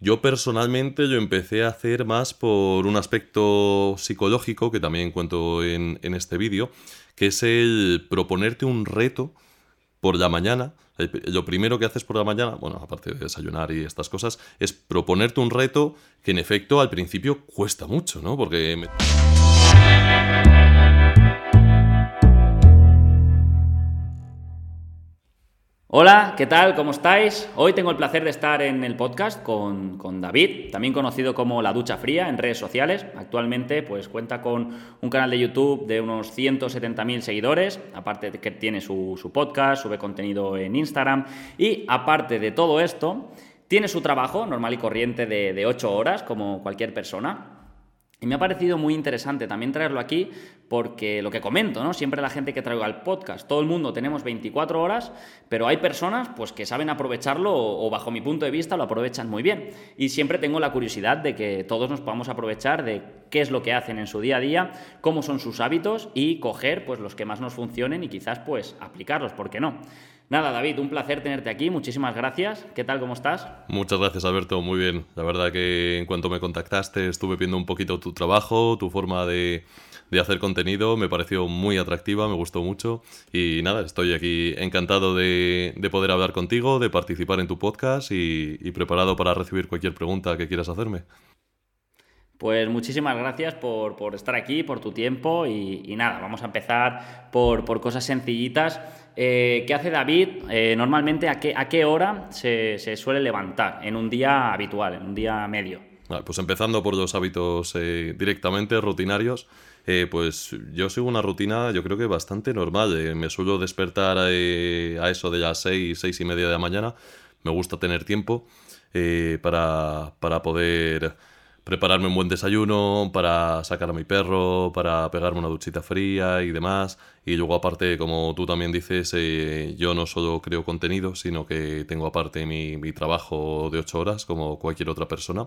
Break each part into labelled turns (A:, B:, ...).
A: Yo personalmente lo empecé a hacer más por un aspecto psicológico que también cuento en, en este vídeo, que es el proponerte un reto por la mañana. Lo primero que haces por la mañana, bueno, aparte de desayunar y estas cosas, es proponerte un reto que en efecto al principio cuesta mucho, ¿no? Porque...
B: Hola, ¿qué tal? ¿Cómo estáis? Hoy tengo el placer de estar en el podcast con, David, también conocido como La Ducha Fría en redes sociales. Actualmente pues cuenta con un canal de YouTube de unos 170.000 seguidores, aparte de que tiene su, podcast, sube contenido en Instagram y aparte de todo esto, tiene su trabajo normal y corriente de, de 8 horas como cualquier persona y me ha parecido muy interesante también traerlo aquí porque lo que comento, ¿no? Siempre la gente que traigo al podcast, todo el mundo tenemos 24 horas, pero hay personas pues que saben aprovecharlo o, bajo mi punto de vista lo aprovechan muy bien. Y siempre tengo la curiosidad de que todos nos podamos aprovechar de qué es lo que hacen en su día a día, cómo son sus hábitos y coger pues los que más nos funcionen y quizás pues aplicarlos, ¿por qué no? Nada, David, un placer tenerte aquí. Muchísimas gracias. ¿Qué tal? ¿Cómo estás?
A: Muchas gracias, Alberto. Muy bien. La verdad que en cuanto me contactaste estuve viendo un poquito tu trabajo, tu forma de, hacer contenido. Me pareció muy atractiva, me gustó mucho. Y nada, estoy aquí encantado de, poder hablar contigo, de participar en tu podcast y, preparado para recibir cualquier pregunta que quieras hacerme.
B: Pues muchísimas gracias por, estar aquí, por tu tiempo y, nada, vamos a empezar por, por cosas sencillitas. Eh, ¿Qué hace David? Eh, normalmente, ¿a qué, ¿a qué hora se, suele levantar en un día habitual, en un día medio?
A: pues empezando por los hábitos eh, directamente rutinarios, pues yo sigo una rutina yo creo que bastante normal. me suelo despertar a eso de las seis, seis y media de la mañana. Me gusta tener tiempo para, para poder prepararme un buen desayuno, para sacar a mi perro, para pegarme una duchita fría y demás. Y luego aparte, como tú también dices, eh, yo no solo creo contenido, sino que tengo aparte mi, trabajo de ocho horas, como cualquier otra persona.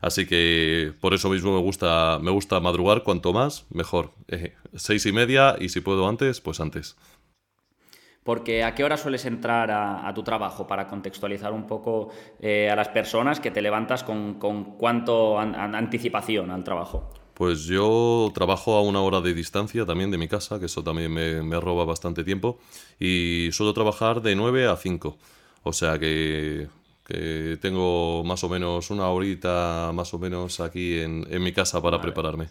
A: Así que por eso mismo me gusta, me gusta madrugar, cuanto más, mejor. Seis y media y si puedo antes, pues antes.
B: Porque ¿a qué hora sueles entrar a, tu trabajo para contextualizar un poco eh, a las personas que te levantas con, con cuánto anticipación al trabajo?
A: Pues yo trabajo a una hora de distancia también de mi casa, que eso también me, me roba bastante tiempo, y suelo trabajar de 9 a 5. O sea que, tengo más o menos una horita más o menos aquí en, en mi casa para prepararme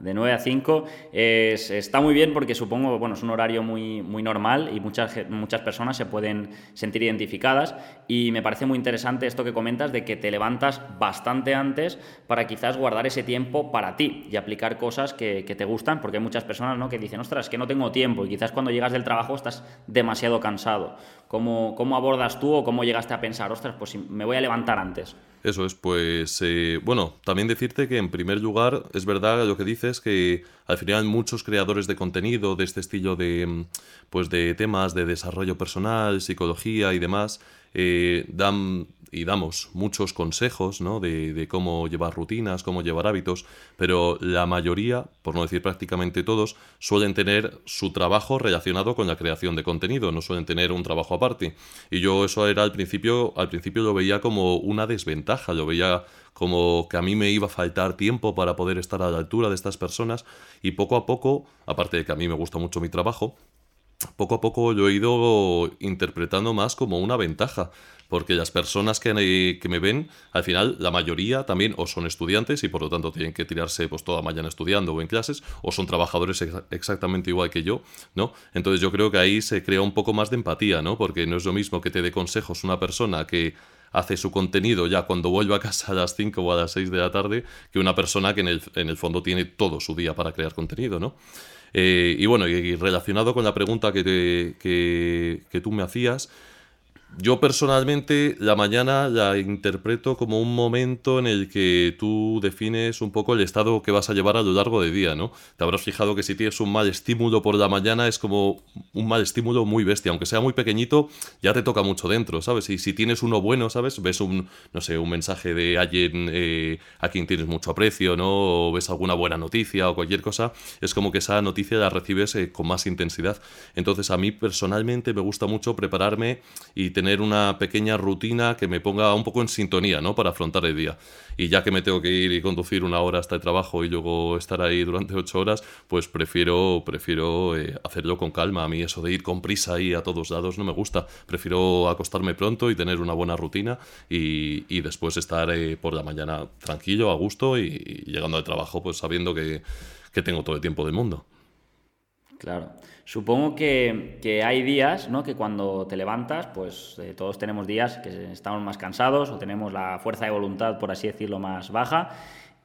B: de 9 a 5 es, está muy bien porque supongo bueno, es un horario muy, muy normal y muchas, muchas personas se pueden sentir identificadas y me parece muy interesante esto que comentas de que te levantas bastante antes para quizás guardar ese tiempo para ti y aplicar cosas que, te gustan porque hay muchas personas ¿no? que dicen, ostras, que no tengo tiempo y quizás cuando llegas del trabajo estás demasiado cansado. ¿Cómo, abordas tú o cómo llegaste a pensar, ostras, pues me voy a levantar antes?
A: Eso es, pues eh, bueno, también decirte que en primer lugar es verdad lo que dices que al final muchos creadores de contenido de este estilo de mm, pues de temas de desarrollo personal, psicología y demás eh, dan y damos muchos consejos ¿no? de, cómo llevar rutinas, cómo llevar hábitos, pero la mayoría, por no decir prácticamente todos, suelen tener su trabajo relacionado con la creación de contenido, no suelen tener un trabajo aparte. Y yo eso era al principio, al principio lo veía como una desventaja, lo veía como que a mí me iba a faltar tiempo para poder estar a la altura de estas personas y poco a poco, aparte de que a mí me gusta mucho mi trabajo, poco a poco lo he ido interpretando más como una ventaja, porque las personas que, que, me ven, al final, la mayoría también o son estudiantes y por lo tanto tienen que tirarse pues toda mañana estudiando o en clases, o son trabajadores exactamente igual que yo, ¿no? Entonces yo creo que ahí se crea un poco más de empatía, ¿no? Porque no es lo mismo que te dé consejos una persona que hace su contenido ya cuando vuelve a casa a las 5 o a las 6 de la tarde que una persona que en el, en el fondo tiene todo su día para crear contenido, ¿no? Eh, y bueno, y, relacionado con la pregunta que, que, que tú me hacías, yo personalmente la mañana la interpreto como un momento en el que tú defines un poco el estado que vas a llevar a lo largo del día, ¿no? Te habrás fijado que si tienes un mal estímulo por la mañana es como un mal estímulo muy bestia, aunque sea muy pequeñito, ya te toca mucho dentro, ¿sabes? Y si tienes uno bueno, ¿sabes? Ves un, no sé, un mensaje de alguien eh, a quien tienes mucho aprecio, ¿no? O ves alguna buena noticia o cualquier cosa, es como que esa noticia la recibes eh, con más intensidad. Entonces a mí personalmente me gusta mucho prepararme y tener tener una pequeña rutina que me ponga un poco en sintonía, ¿no? Para afrontar el día. Y ya que me tengo que ir y conducir una hora hasta el trabajo y luego estar ahí durante ocho horas, pues prefiero, prefiero eh, hacerlo con calma. A mí eso de ir con prisa ahí a todos lados no me gusta. Prefiero acostarme pronto y tener una buena rutina y, y después estar eh, por la mañana tranquilo, a gusto y, y llegando al trabajo pues sabiendo que, que tengo todo el tiempo del mundo.
B: Claro. Supongo que, hay días, ¿no? Que cuando te levantas, pues eh, todos tenemos días que estamos más cansados o tenemos la fuerza de voluntad, por así decirlo, más baja.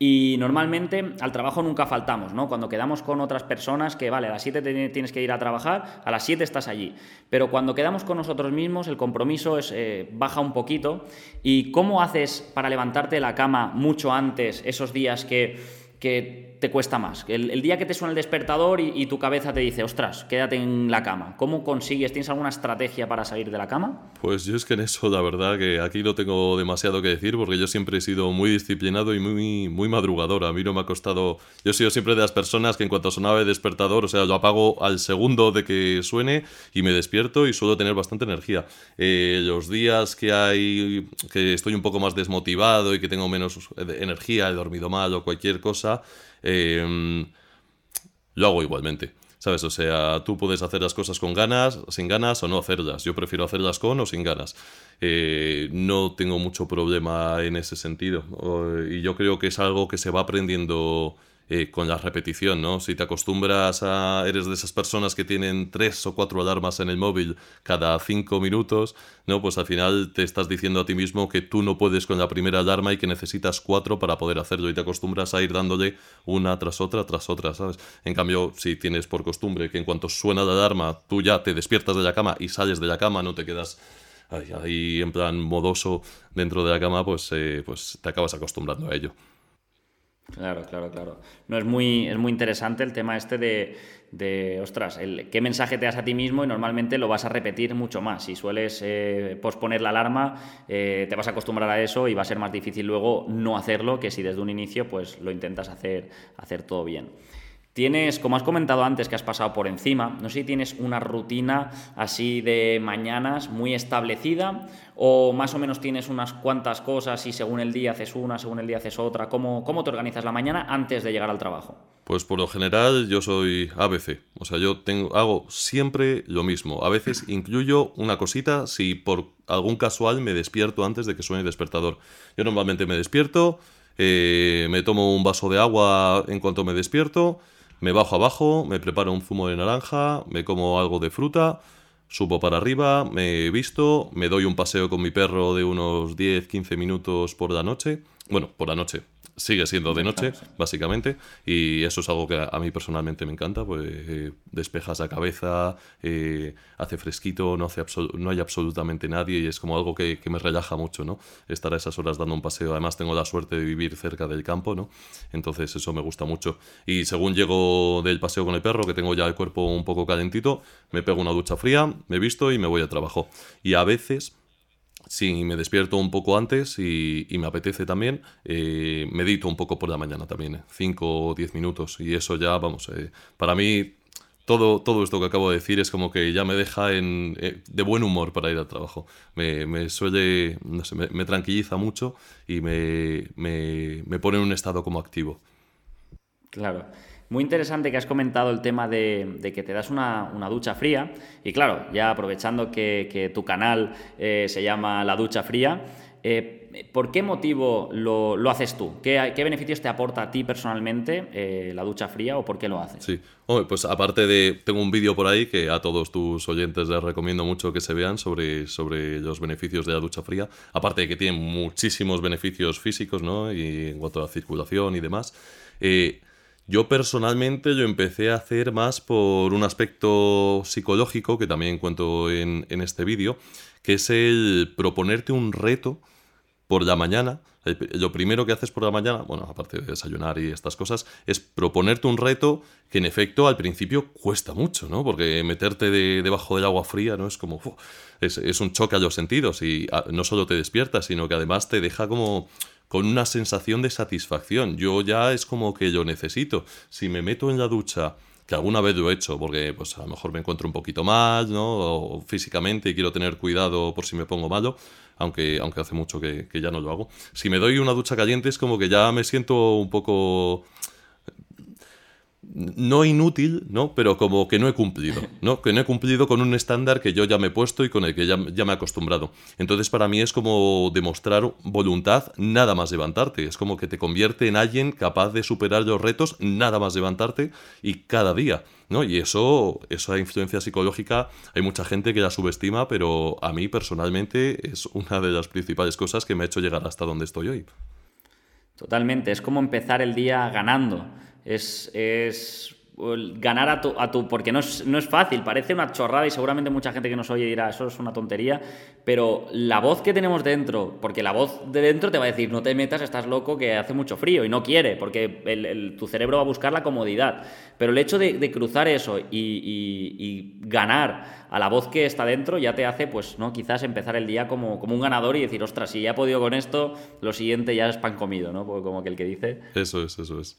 B: Y normalmente al trabajo nunca faltamos, ¿no? Cuando quedamos con otras personas que, vale, a las 7 tienes que ir a trabajar, a las 7 estás allí. Pero cuando quedamos con nosotros mismos, el compromiso es, eh, baja un poquito. ¿Y cómo haces para levantarte de la cama mucho antes, esos días que, que te cuesta más? El, día que te suena el despertador y, tu cabeza te dice, ostras, quédate en la cama. ¿Cómo consigues? ¿Tienes alguna estrategia para salir de la cama?
A: Pues yo es que en eso, la verdad, que aquí no tengo demasiado que decir porque yo siempre he sido muy disciplinado y muy, muy madrugador. A mí no me ha costado. Yo he sido siempre de las personas que en cuanto sonaba el despertador, o sea, lo apago al segundo de que suene y me despierto y suelo tener bastante energía. Eh, los días que hay que estoy un poco más desmotivado y que tengo menos energía, he dormido mal o cualquier cosa, Em, lo hago igualmente. ¿Sabes? O sea, tú puedes hacer las cosas con ganas, sin ganas o no hacerlas. Yo prefiero hacerlas con o sin ganas. Eh, no tengo mucho problema en ese sentido. y yo creo que es algo que se va aprendiendo eh, con la repetición, ¿no? Si te acostumbras a... eres de esas personas que tienen tres o cuatro alarmas en el móvil cada cinco minutos, ¿no? Pues al final te estás diciendo a ti mismo que tú no puedes con la primera alarma y que necesitas cuatro para poder hacerlo y te acostumbras a ir dándole una tras otra tras otra, ¿sabes? En cambio, si tienes por costumbre que en cuanto suena la alarma tú ya te despiertas de la cama y sales de la cama, no te quedas ahí en plan modoso dentro de la cama, pues, eh, pues te acabas acostumbrando a ello.
B: Claro, claro, claro. No, es muy, es muy interesante el tema este de, de ostras, el, qué mensaje te das a ti mismo y normalmente lo vas a repetir mucho más. Si sueles eh, posponer la alarma, eh, te vas a acostumbrar a eso y va a ser más difícil luego no hacerlo que si desde un inicio pues lo intentas hacer, hacer todo bien. Tienes, como has comentado antes, que has pasado por encima, no sé si tienes una rutina así de mañanas muy establecida o más o menos tienes unas cuantas cosas y según el día haces una, según el día haces otra. ¿Cómo, cómo te organizas la mañana antes de llegar al trabajo?
A: Pues por lo general yo soy ABC, o sea, yo tengo, hago siempre lo mismo. A veces incluyo una cosita si por algún casual me despierto antes de que suene el despertador. Yo normalmente me despierto, eh, me tomo un vaso de agua en cuanto me despierto me bajo abajo, me preparo un zumo de naranja, me como algo de fruta, subo para arriba, me visto, me doy un paseo con mi perro de unos 10-15 minutos por la noche. Bueno, por la noche, sigue siendo de noche, básicamente, y eso es algo que a mí personalmente me encanta, pues eh, despejas la cabeza, eh, hace fresquito, no, hace no hay absolutamente nadie y es como algo que, me relaja mucho, ¿no? Estar a esas horas dando un paseo, además tengo la suerte de vivir cerca del campo, ¿no? Entonces eso me gusta mucho. Y según llego del paseo con el perro, que tengo ya el cuerpo un poco calentito, me pego una ducha fría, me visto y me voy al trabajo. Y a veces si me despierto un poco antes y, me apetece también, eh, medito un poco por la mañana también, 5 eh, o 10 minutos. Y eso ya, vamos, eh, para mí todo, todo esto que acabo de decir es como que ya me deja en, de buen humor para ir al trabajo. Me, suele, no sé, me, tranquiliza mucho y me, me pone en un estado como activo.
B: Claro. Muy interesante que has comentado el tema de, que te das una, ducha fría. Y claro, ya aprovechando que, tu canal eh, se llama La Ducha Fría, eh, ¿por qué motivo lo, haces tú? ¿Qué, beneficios te aporta a ti personalmente eh, la ducha fría o por qué lo haces?
A: Sí, pues aparte de, tengo un vídeo por ahí que a todos tus oyentes les recomiendo mucho que se vean sobre, sobre los beneficios de la ducha fría, aparte de que tiene muchísimos beneficios físicos, ¿no? Y en cuanto a la circulación y demás. Yo personalmente lo empecé a hacer más por un aspecto psicológico que también cuento en, este vídeo, que es el proponerte un reto por la mañana. Lo primero que haces por la mañana, bueno, aparte de desayunar y estas cosas, es proponerte un reto que en efecto al principio cuesta mucho, ¿no? Porque meterte debajo del agua fría, ¿no? Es como... es, es, un choque a los sentidos y no solo te despiertas, sino que además te deja como con una sensación de satisfacción. Yo ya es como que yo necesito. Si me meto en la ducha que alguna vez lo he hecho, porque pues a lo mejor me encuentro un poquito mal, ¿no? O físicamente y quiero tener cuidado por si me pongo malo, aunque, aunque hace mucho que, que ya no lo hago. Si me doy una ducha caliente es como que ya me siento un poco no inútil, ¿no? Pero como que no he cumplido, ¿no? Que no he cumplido con un estándar que yo ya me he puesto y con el que ya, ya, me he acostumbrado. Entonces para mí es como demostrar voluntad nada más levantarte. Es como que te convierte en alguien capaz de superar los retos nada más levantarte y cada día, ¿no? Y eso, esa influencia psicológica, hay mucha gente que la subestima, pero a mí personalmente es una de las principales cosas que me ha hecho llegar hasta donde estoy hoy.
B: Totalmente, es como empezar el día ganando es, es ganar a tu, a tu porque no es, no es, fácil, parece una chorrada y seguramente mucha gente que nos oye dirá, eso es una tontería, pero la voz que tenemos dentro, porque la voz de dentro te va a decir, no te metas, estás loco, que hace mucho frío y no quiere, porque tu cerebro va a buscar la comodidad, pero el hecho de, cruzar eso y, y, ganar a la voz que está dentro ya te hace, pues, ¿no? Quizás empezar el día como, como un ganador y decir, ostras, si ya he podido con esto, lo siguiente ya es pan comido, ¿no? Como que el que dice...
A: Eso es, eso es.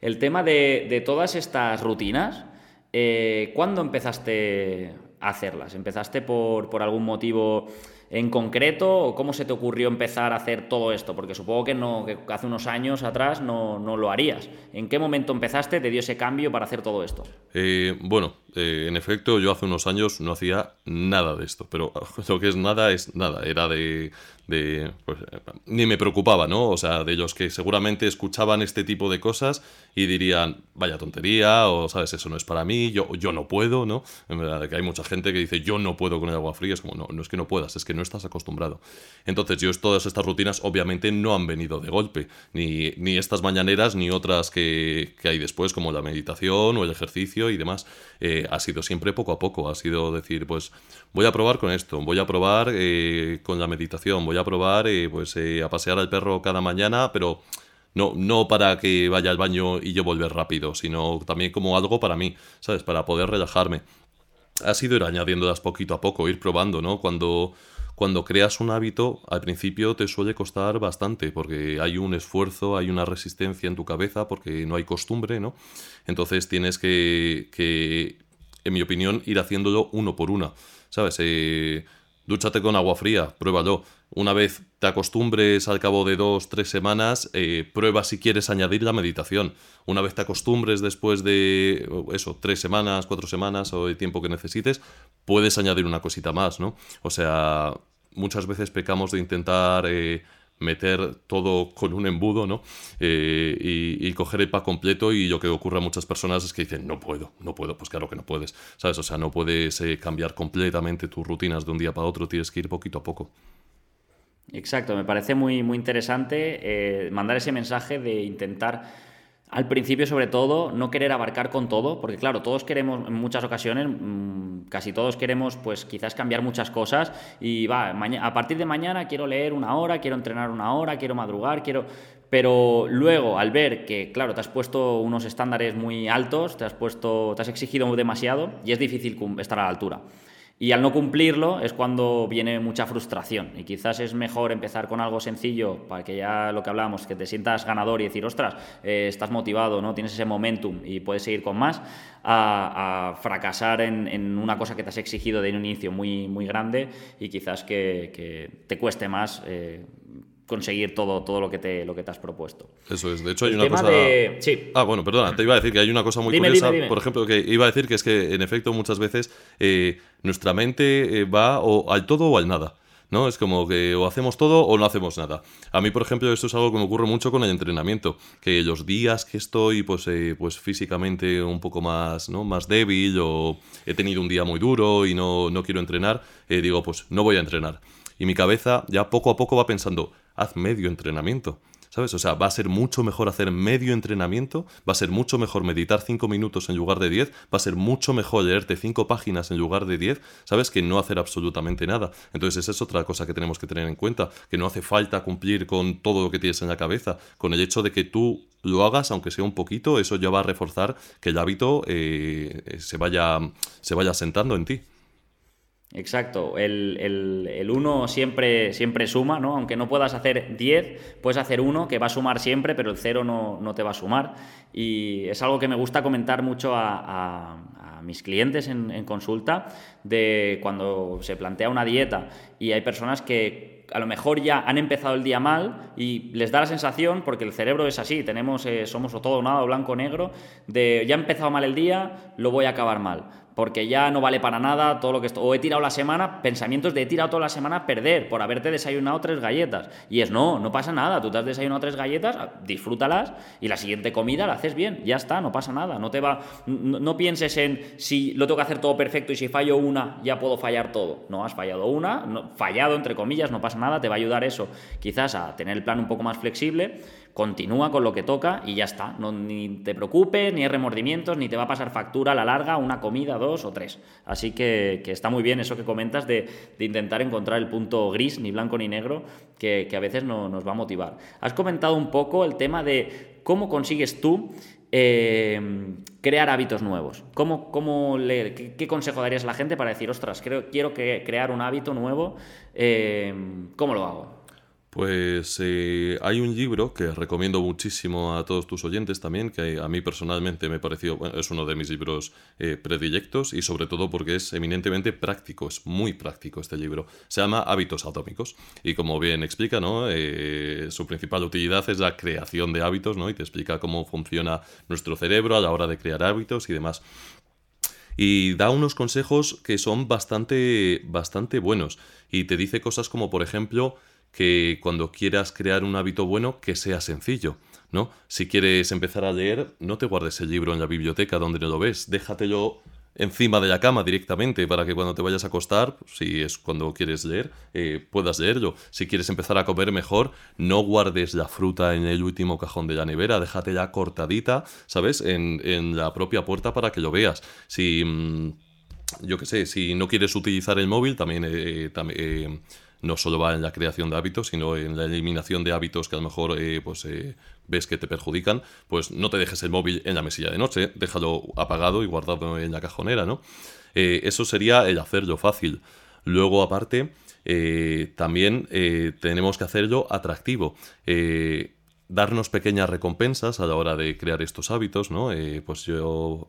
B: El tema de, todas estas rutinas, eh, ¿cuándo empezaste a hacerlas? ¿Empezaste por, algún motivo en concreto o cómo se te ocurrió empezar a hacer todo esto? Porque supongo que, no, hace unos años atrás no, no, lo harías. ¿En qué momento empezaste, te dio ese cambio para hacer todo esto?
A: Eh, bueno, eh, en efecto, yo hace unos años no hacía nada de esto, pero lo que es nada es nada, era de de pues, ni me preocupaba, ¿no? O sea, de ellos que seguramente escuchaban este tipo de cosas y dirían, vaya tontería, o sabes, eso no es para mí, yo, yo no puedo, ¿no? En verdad, que hay mucha gente que dice, yo no puedo con el agua fría, es como, no, no es que no puedas, es que no estás acostumbrado. Entonces, yo todas estas rutinas obviamente no han venido de golpe, ni, ni estas mañaneras, ni otras que, que, hay después, como la meditación o el ejercicio y demás. Eh, ha sido siempre poco a poco, ha sido decir, pues voy a probar con esto, voy a probar eh, con la meditación, voy a probar eh, pues, eh, a pasear al perro cada mañana, pero no, no para que vaya al baño y yo volver rápido, sino también como algo para mí, ¿sabes? Para poder relajarme. Ha sido ir añadiéndolas poquito a poco, ir probando, ¿no? Cuando, cuando creas un hábito, al principio te suele costar bastante, porque hay un esfuerzo, hay una resistencia en tu cabeza, porque no hay costumbre, ¿no? Entonces tienes que, que en mi opinión, ir haciéndolo uno por una, ¿sabes? Eh, dúchate con agua fría, pruébalo. Una vez te acostumbres al cabo de dos, tres semanas, eh, prueba si quieres añadir la meditación. Una vez te acostumbres después de eso, tres semanas, cuatro semanas o el tiempo que necesites, puedes añadir una cosita más, ¿no? O sea, muchas veces pecamos de intentar eh, meter todo con un embudo, ¿no? Eh, y, coger el pack completo y lo que ocurre a muchas personas es que dicen, no puedo, no puedo, pues claro que no puedes, ¿sabes? O sea, no puedes eh, cambiar completamente tus rutinas de un día para otro, tienes que ir poquito a poco.
B: Exacto, me parece muy, muy interesante eh, mandar ese mensaje de intentar al principio, sobre todo, no querer abarcar con todo, porque claro, todos queremos, en muchas ocasiones, mm, casi todos queremos, pues quizás cambiar muchas cosas y va, a partir de mañana quiero leer una hora, quiero entrenar una hora, quiero madrugar, quiero... Pero luego, al ver que, claro, te has puesto unos estándares muy altos, te has puesto, te has exigido demasiado y es difícil estar a la altura. Y al no cumplirlo es cuando viene mucha frustración. Y quizás es mejor empezar con algo sencillo para que ya lo que hablamos, que te sientas ganador y decir, ostras, eh, estás motivado, ¿no? tienes ese momentum y puedes seguir con más, a, fracasar en, una cosa que te has exigido de un inicio muy, muy grande y quizás que, te cueste más. Eh, conseguir todo, todo lo, que te, lo que te has propuesto.
A: Eso es. De hecho, hay una cosa. Sí. Ah, bueno, perdona, te iba a decir que hay una cosa muy curiosa. Por ejemplo, que iba a decir que es que, en efecto, muchas veces eh, nuestra mente eh, va o al todo o al nada. ¿no? Es como que o hacemos todo o no hacemos nada. A mí, por ejemplo, esto es algo que me ocurre mucho con el entrenamiento, que los días que estoy pues, eh, pues físicamente un poco más, ¿no? más débil o he tenido un día muy duro y no, no quiero entrenar, digo, pues no voy a entrenar. Y mi cabeza ya poco a poco va pensando, haz medio entrenamiento. ¿Sabes? O sea, va a ser mucho mejor hacer medio entrenamiento, va a ser mucho mejor meditar 5 minutos en lugar de 10, va a ser mucho mejor leerte 5 páginas en lugar de 10, ¿sabes? Que no hacer absolutamente nada. Entonces esa es otra cosa que tenemos que tener en cuenta, que no hace falta cumplir con todo lo que tienes en la cabeza, con el hecho de que tú lo hagas, aunque sea un poquito, eso ya va a reforzar que el hábito eh, se, vaya, se vaya sentando en ti.
B: Exacto, el 1 siempre, siempre suma, ¿no? Aunque no puedas hacer 10, puedes hacer 1 que va a sumar siempre, pero el 0 no, no, te va a sumar. Y es algo que me gusta comentar mucho a, mis clientes en, en, consulta, de cuando se plantea una dieta y hay personas que a lo mejor ya han empezado el día mal y les da la sensación, porque el cerebro es así, tenemos, eh, somos o todo o nada, blanco o negro, de ya he empezado mal el día, lo voy a acabar mal porque ya no vale para nada todo lo que. O he tirado la semana, pensamientos de he tirado toda la semana a perder por haberte desayunado tres galletas. Y es no, no pasa nada. Tú te has desayunado tres galletas, disfrútalas y la siguiente comida la haces bien. Ya está, no pasa nada. No te va. No, pienses en si lo tengo que hacer todo perfecto y si fallo una, ya puedo fallar todo. No, has fallado una, fallado entre comillas, no pasa nada. Te va a ayudar eso quizás a tener el plan un poco más flexible continúa con lo que toca y ya está. No, ni te preocupes, ni hay remordimientos, ni te va a pasar factura a la larga una comida, dos o tres. Así que, está muy bien eso que comentas de, intentar encontrar el punto gris, ni blanco ni negro, que, a veces no, nos va a motivar. Has comentado un poco el tema de cómo consigues tú eh, crear hábitos nuevos. ¿Cómo, qué, consejo darías a la gente para decir, ostras, creo, quiero crear un hábito nuevo? Eh, ¿Cómo lo hago?
A: Pues eh, hay un libro que recomiendo muchísimo a todos tus oyentes también, que a mí personalmente me pareció, es uno de mis libros eh, predilectos y sobre todo porque es eminentemente práctico, es muy práctico este libro. Se llama Hábitos Atómicos y como bien explica, ¿no? Eh, su principal utilidad es la creación de hábitos ¿no? y te explica cómo funciona nuestro cerebro a la hora de crear hábitos y demás y da unos consejos que son bastante, bastante buenos. Y te dice cosas como, por ejemplo, que cuando quieras crear un hábito bueno, que sea sencillo, ¿no? Si quieres empezar a leer, no te guardes el libro en la biblioteca donde no lo ves, déjatelo encima de la cama directamente para que cuando te vayas a acostar, si es cuando quieres leer, eh, puedas leerlo. Si quieres empezar a comer mejor, no guardes la fruta en el último cajón de la nevera, déjatela cortadita, ¿sabes? En, la propia puerta para que lo veas. Si, mm, yo qué sé, si no quieres utilizar el móvil, también... Eh, eh, no solo va en la creación de hábitos, sino en la eliminación de hábitos que a lo mejor eh, pues, eh, ves que te perjudican, pues no te dejes el móvil en la mesilla de noche, déjalo apagado y guardado en la cajonera, ¿no? Eh, eso sería el hacerlo fácil. Luego, aparte, también tenemos que hacerlo atractivo darnos pequeñas recompensas a la hora de crear estos hábitos, ¿no? pues yo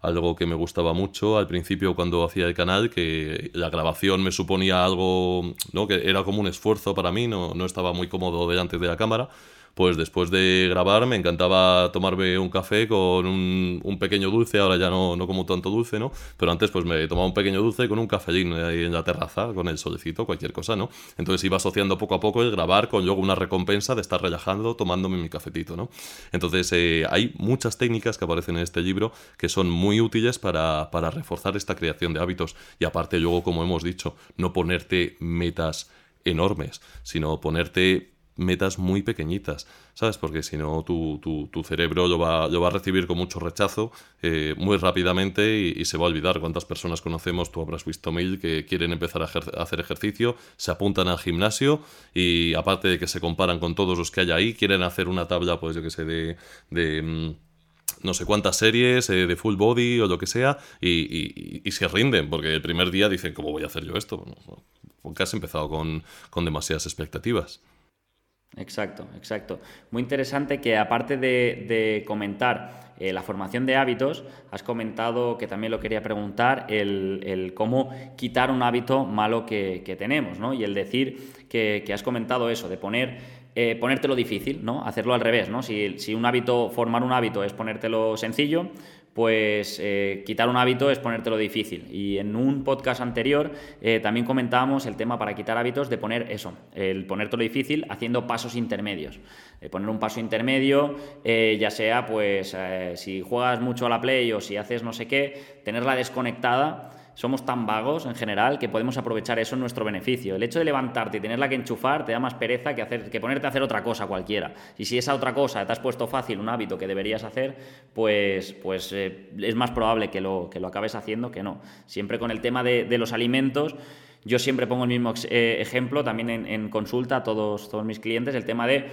A: algo que me gustaba mucho al principio cuando hacía el canal, que la grabación me suponía algo, ¿no? que era como un esfuerzo para mí, no, no estaba muy cómodo delante de la cámara pues después de grabar me encantaba tomarme un café con un, pequeño dulce, ahora ya no, no, como tanto dulce, ¿no? Pero antes pues me tomaba un pequeño dulce con un cafellín ahí en la terraza, con el solecito, cualquier cosa, ¿no? Entonces iba asociando poco a poco el grabar con luego una recompensa de estar relajando tomándome mi cafetito, ¿no? Entonces eh, hay muchas técnicas que aparecen en este libro que son muy útiles para, para reforzar esta creación de hábitos y aparte luego, como hemos dicho, no ponerte metas enormes, sino ponerte metas muy pequeñitas, ¿sabes? Porque si no, tu, tu, cerebro lo va, lo va, a recibir con mucho rechazo eh, muy rápidamente y, se va a olvidar cuántas personas conocemos, tú habrás visto mil, que quieren empezar a, hacer ejercicio, se apuntan al gimnasio y aparte de que se comparan con todos los que hay ahí, quieren hacer una tabla, pues yo que sé, de... de mm, no sé cuántas series eh, de full body o lo que sea y, y, se rinden porque el primer día dicen ¿cómo voy a hacer yo esto? porque has empezado con, con demasiadas expectativas.
B: Exacto, exacto. Muy interesante que aparte de, comentar eh, la formación de hábitos, has comentado, que también lo quería preguntar, el, cómo quitar un hábito malo que, tenemos, ¿no? Y el decir que, has comentado eso, de poner eh, ponértelo difícil, ¿no? Hacerlo al revés, ¿no? Si, si, un hábito, formar un hábito es ponértelo sencillo, pues eh, quitar un hábito es ponértelo difícil. Y en un podcast anterior eh, también comentábamos el tema para quitar hábitos de poner eso, el ponértelo difícil haciendo pasos intermedios. Eh, poner un paso intermedio, ya sea pues si juegas mucho a la play o si haces no sé qué, tenerla desconectada somos tan vagos en general que podemos aprovechar eso en nuestro beneficio. El hecho de levantarte y tenerla que enchufar te da más pereza que, hacer, que ponerte a hacer otra cosa cualquiera. Y si esa otra cosa te has puesto fácil, un hábito que deberías hacer, pues, pues eh, es más probable que lo, que lo acabes haciendo que no. Siempre con el tema de, los alimentos. Yo siempre pongo el mismo eh, ejemplo también en, en, consulta a todos, todos mis clientes, el tema de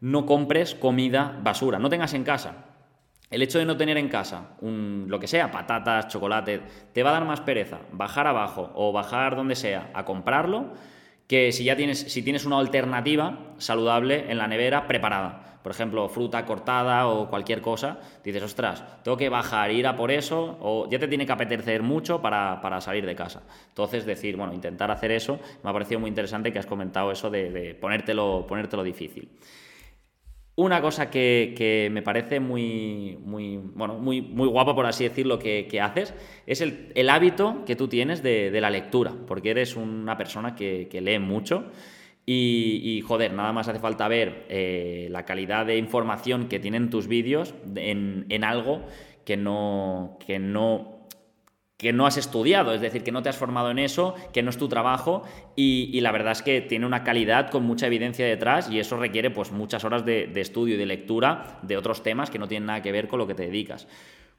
B: no compres comida basura, no tengas en casa el hecho de no tener en casa lo que sea, patatas, chocolate, te va a dar más pereza bajar abajo o bajar donde sea a comprarlo que si ya tienes, si tienes una alternativa saludable en la nevera preparada. Por ejemplo, fruta cortada o cualquier cosa, dices, ostras, tengo que bajar, ir a por eso, o ya te tiene que apetecer mucho para, salir de casa. Entonces, decir, bueno, intentar hacer eso, me ha parecido muy interesante que has comentado eso de, de ponértelo, ponértelo difícil. Una cosa que, me parece muy, muy, bueno, muy, muy guapa, por así decirlo, que, que haces, es el, hábito que tú tienes de, la lectura, porque eres una persona que, lee mucho y, joder, nada más hace falta ver eh, la calidad de información que tienen tus vídeos en, en algo que no, que no que no has estudiado, es decir, que no te has formado en eso, que no es tu trabajo y, la verdad es que tiene una calidad con mucha evidencia detrás y eso requiere pues muchas horas de, estudio y de lectura de otros temas que no tienen nada que ver con lo que te dedicas.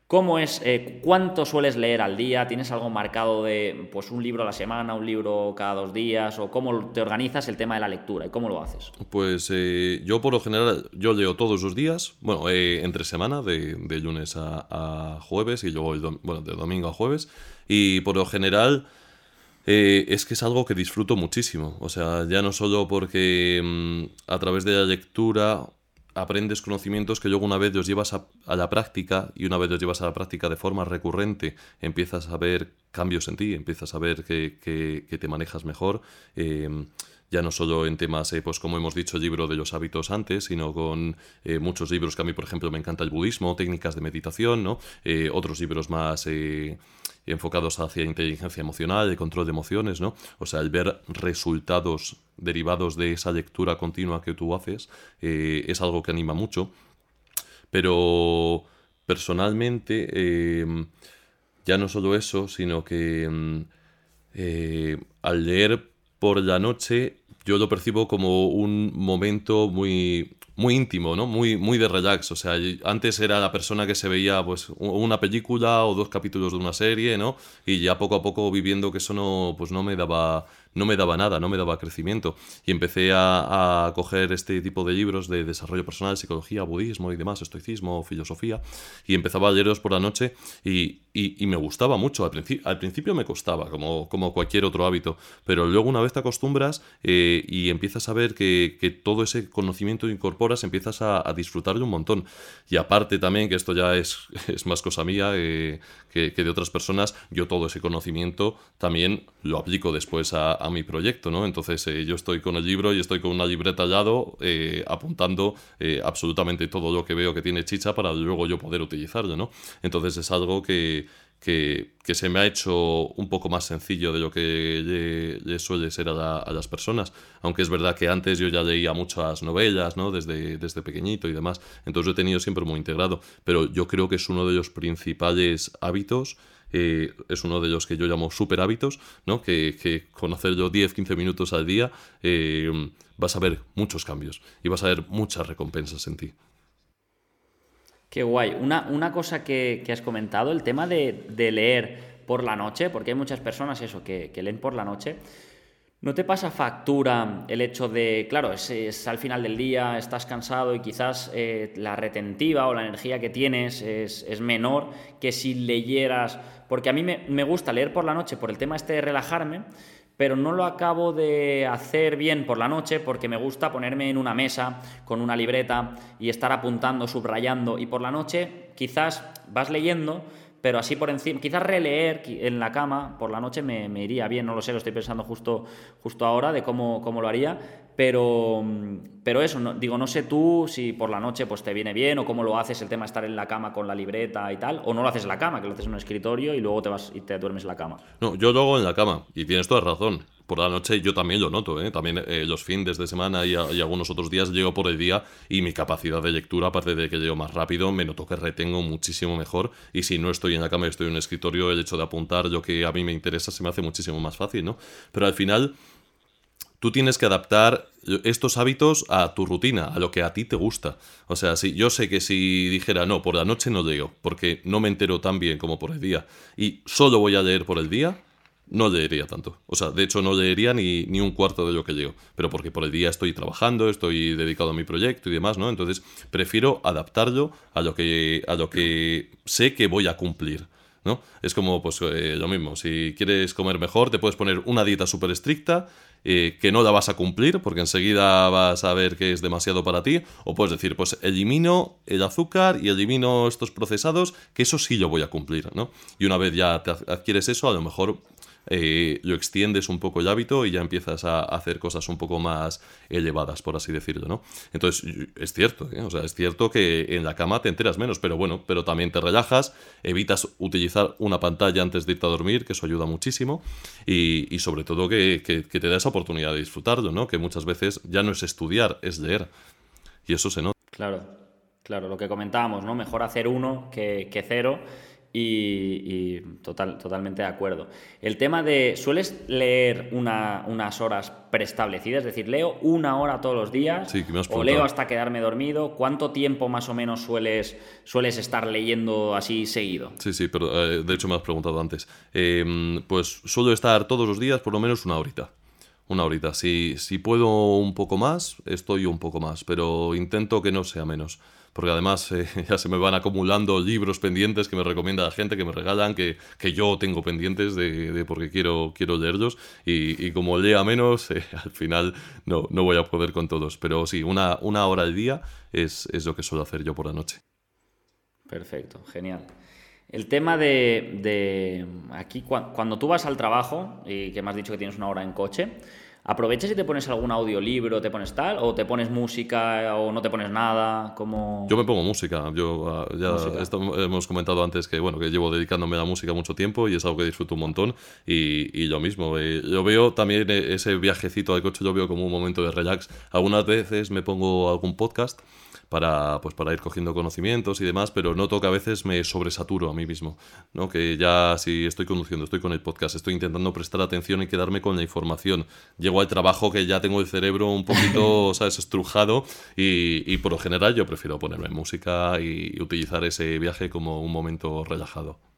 B: ¿Cómo es, eh, cuánto sueles leer al día? ¿Tienes algo marcado de pues un libro a la semana, un libro cada dos días? ¿O cómo te organizas el tema de la lectura y cómo lo haces?
A: Pues eh, yo por lo general, yo leo todos los días, bueno, eh, entre semana, de, lunes a, jueves y luego, bueno, de domingo a jueves. Y por lo general... es que es algo que disfruto muchísimo. O sea, ya no solo porque mm, a través de la lectura aprendes conocimientos que luego una vez los llevas a, la práctica y una vez los llevas a la práctica de forma recurrente, empiezas a ver cambios en ti, empiezas a ver que, te manejas mejor. Eh, ya no solo en temas, eh, pues como hemos dicho, libro de los hábitos antes, sino con eh, muchos libros que a mí, por ejemplo, me encanta el budismo, técnicas de meditación, ¿no? otros libros más enfocados hacia inteligencia emocional, el control de emociones, ¿no? O sea, el ver resultados derivados de esa lectura continua que tú haces eh, es algo que anima mucho. Pero personalmente, em, ya no solo eso, sino que em, eh, al leer por la noche yo lo percibo como un momento muy muy íntimo, ¿no? Muy, muy de relax. O sea, antes era la persona que se veía pues una película o dos capítulos de una serie, ¿no? Y ya poco a poco viviendo que eso no, pues no me daba no me daba nada, no me daba crecimiento. Y empecé a, coger este tipo de libros de desarrollo personal, psicología, budismo y demás, estoicismo, filosofía, y empezaba a leerlos por la noche y, me gustaba mucho. Al, al, principio me costaba, como, como cualquier otro hábito, pero luego una vez te acostumbras eh, y empiezas a ver que, todo ese conocimiento incorporas, empiezas a, disfrutarlo un montón. Y aparte también, que esto ya es, es más cosa mía eh, que, de otras personas, yo todo ese conocimiento también lo aplico después a a mi proyecto, ¿no? Entonces eh, yo estoy con el libro y estoy con una libreta al lado eh, apuntando eh, absolutamente todo lo que veo que tiene chicha para luego yo poder utilizarlo, ¿no? Entonces es algo que, que, se me ha hecho un poco más sencillo de lo que le, suele ser a, las personas. Aunque es verdad que antes yo ya leía muchas novelas, ¿no? Desde, desde pequeñito y demás. Entonces lo he tenido siempre muy integrado. Pero yo creo que es uno de los principales hábitos eh, es uno de los que yo llamo super hábitos, ¿no? que, que conocerlo 10-15 minutos al día eh, vas a ver muchos cambios y vas a ver muchas recompensas en ti.
B: Qué guay. Una, una cosa que, has comentado, el tema de, leer por la noche, porque hay muchas personas eso, que, leen por la noche. ¿No te pasa factura el hecho de, claro, es, al final del día, estás cansado y quizás eh, la retentiva o la energía que tienes es, es menor que si leyeras porque a mí me, gusta leer por la noche por el tema este de relajarme, pero no lo acabo de hacer bien por la noche porque me gusta ponerme en una mesa con una libreta y estar apuntando, subrayando. Y por la noche quizás vas leyendo, pero así por encima, quizás releer en la cama por la noche me, iría bien, no lo sé, lo estoy pensando justo, justo ahora de cómo, cómo lo haría, pero, pero eso, no, digo, no sé tú si por la noche pues te viene bien o cómo lo haces el tema de estar en la cama con la libreta y tal, o no lo haces en la cama, que lo haces en un escritorio y luego te vas y te duermes en la cama.
A: No, yo lo hago en la cama y tienes toda razón. Por la noche yo también lo noto, ¿eh? también eh, los fines de semana y, algunos otros días llego por el día y mi capacidad de lectura, aparte de que llego más rápido, me noto que retengo muchísimo mejor y si no estoy en la cama y estoy en un escritorio, el hecho de apuntar lo que a mí me interesa se me hace muchísimo más fácil, ¿no? Pero al final tú tienes que adaptar estos hábitos a tu rutina, a lo que a ti te gusta. O sea, si yo sé que si dijera, no, por la noche no leo, porque no me entero tan bien como por el día, y solo voy a leer por el día, no leería tanto. O sea, de hecho no leería ni, ni un cuarto de lo que leo, pero porque por el día estoy trabajando, estoy dedicado a mi proyecto y demás, ¿no? Entonces prefiero adaptarlo a lo que, a lo que sé que voy a cumplir. ¿No? Es como pues eh, lo mismo, si quieres comer mejor te puedes poner una dieta súper estricta eh, que no la vas a cumplir porque enseguida vas a ver que es demasiado para ti, o puedes decir, pues elimino el azúcar y elimino estos procesados, que eso sí lo voy a cumplir, ¿no? Y una vez ya te adquieres eso, a lo mejor eh, lo extiendes un poco el hábito y ya empiezas a hacer cosas un poco más elevadas, por así decirlo, ¿no? Entonces, es cierto, ¿eh? o sea, es cierto que en la cama te enteras menos, pero bueno, pero también te relajas, evitas utilizar una pantalla antes de irte a dormir, que eso ayuda muchísimo, y, sobre todo que, te da esa oportunidad de disfrutarlo, ¿no? Que muchas veces ya no es estudiar, es leer, y eso se nota.
B: Claro, claro, lo que comentábamos, ¿no? Mejor hacer uno que, que cero y, total, totalmente de acuerdo. El tema de, ¿sueles leer unas horas preestablecidas? Es decir, ¿leo una hora todos los días?
A: Sí, que me has
B: ¿O leo hasta quedarme dormido? ¿Cuánto tiempo más o menos sueles, sueles estar leyendo así seguido?
A: Sí, sí, pero eh, de hecho me has preguntado antes. Em, pues suelo estar todos los días por lo menos una horita una horita. Si, si puedo un poco más, estoy un poco más, pero intento que no sea menos porque además eh, ya se me van acumulando libros pendientes que me recomienda la gente, que me regalan, que, que yo tengo pendientes de, porque quiero, quiero leerlos y, y como lea menos, eh, al final no, no voy a poder con todos. Pero sí, una, una hora al día es, es lo que suelo hacer yo por la noche.
B: Perfecto, genial. El tema de, de aquí, cuando tú vas al trabajo, y que me has dicho que tienes una hora en coche, ¿Aprovechas y te pones algún audiolibro, te pones tal? ¿O te pones música o no te pones nada? como
A: Yo me pongo música. Yo ah, ya hemos comentado antes que bueno que llevo dedicándome a la música mucho tiempo y es algo que disfruto un montón. Y, y lo mismo, eh, yo veo también ese viajecito al coche, lo veo como un momento de relax. Algunas veces me pongo algún podcast para, pues, para ir cogiendo conocimientos y demás, pero noto que a veces me sobresaturo a mí mismo, ¿no? Que ya si estoy conduciendo, estoy con el podcast, estoy intentando prestar atención y quedarme con la información. Llego al trabajo que ya tengo el cerebro un poquito, ¿sabes?, estrujado y, y por lo general yo prefiero ponerme música y utilizar ese viaje como un momento relajado.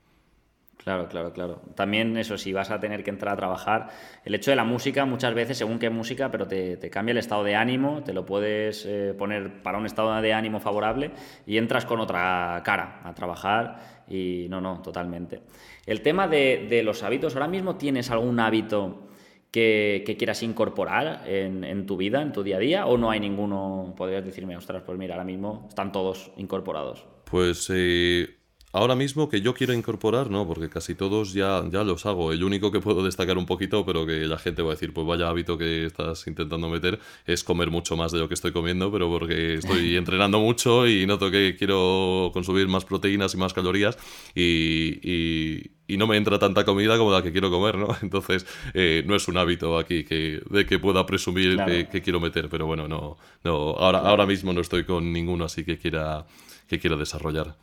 B: Claro, claro, claro. También eso, si vas a tener que entrar a trabajar, el hecho de la música muchas veces, según qué música, pero te, cambia el estado de ánimo, te lo puedes eh, poner para un estado de ánimo favorable y entras con otra cara a trabajar y no, no, totalmente. El tema de, los hábitos, ¿ahora mismo tienes algún hábito que, quieras incorporar en, tu vida, en tu día a día, o no hay ninguno, podrías decirme, ostras, pues mira, ahora mismo están todos incorporados?
A: Pues eh, Ahora mismo que yo quiero incorporar, no, porque casi todos ya, ya los hago. El único que puedo destacar un poquito, pero que la gente va a decir, pues vaya hábito que estás intentando meter, es comer mucho más de lo que estoy comiendo, pero porque estoy entrenando mucho y noto que quiero consumir más proteínas y más calorías y, y, no me entra tanta comida como la que quiero comer, ¿no? Entonces, eh, no es un hábito aquí que, de que pueda presumir que, quiero meter, pero bueno, no, no ahora, ahora mismo no estoy con ninguno así que quiera, que quiera desarrollar.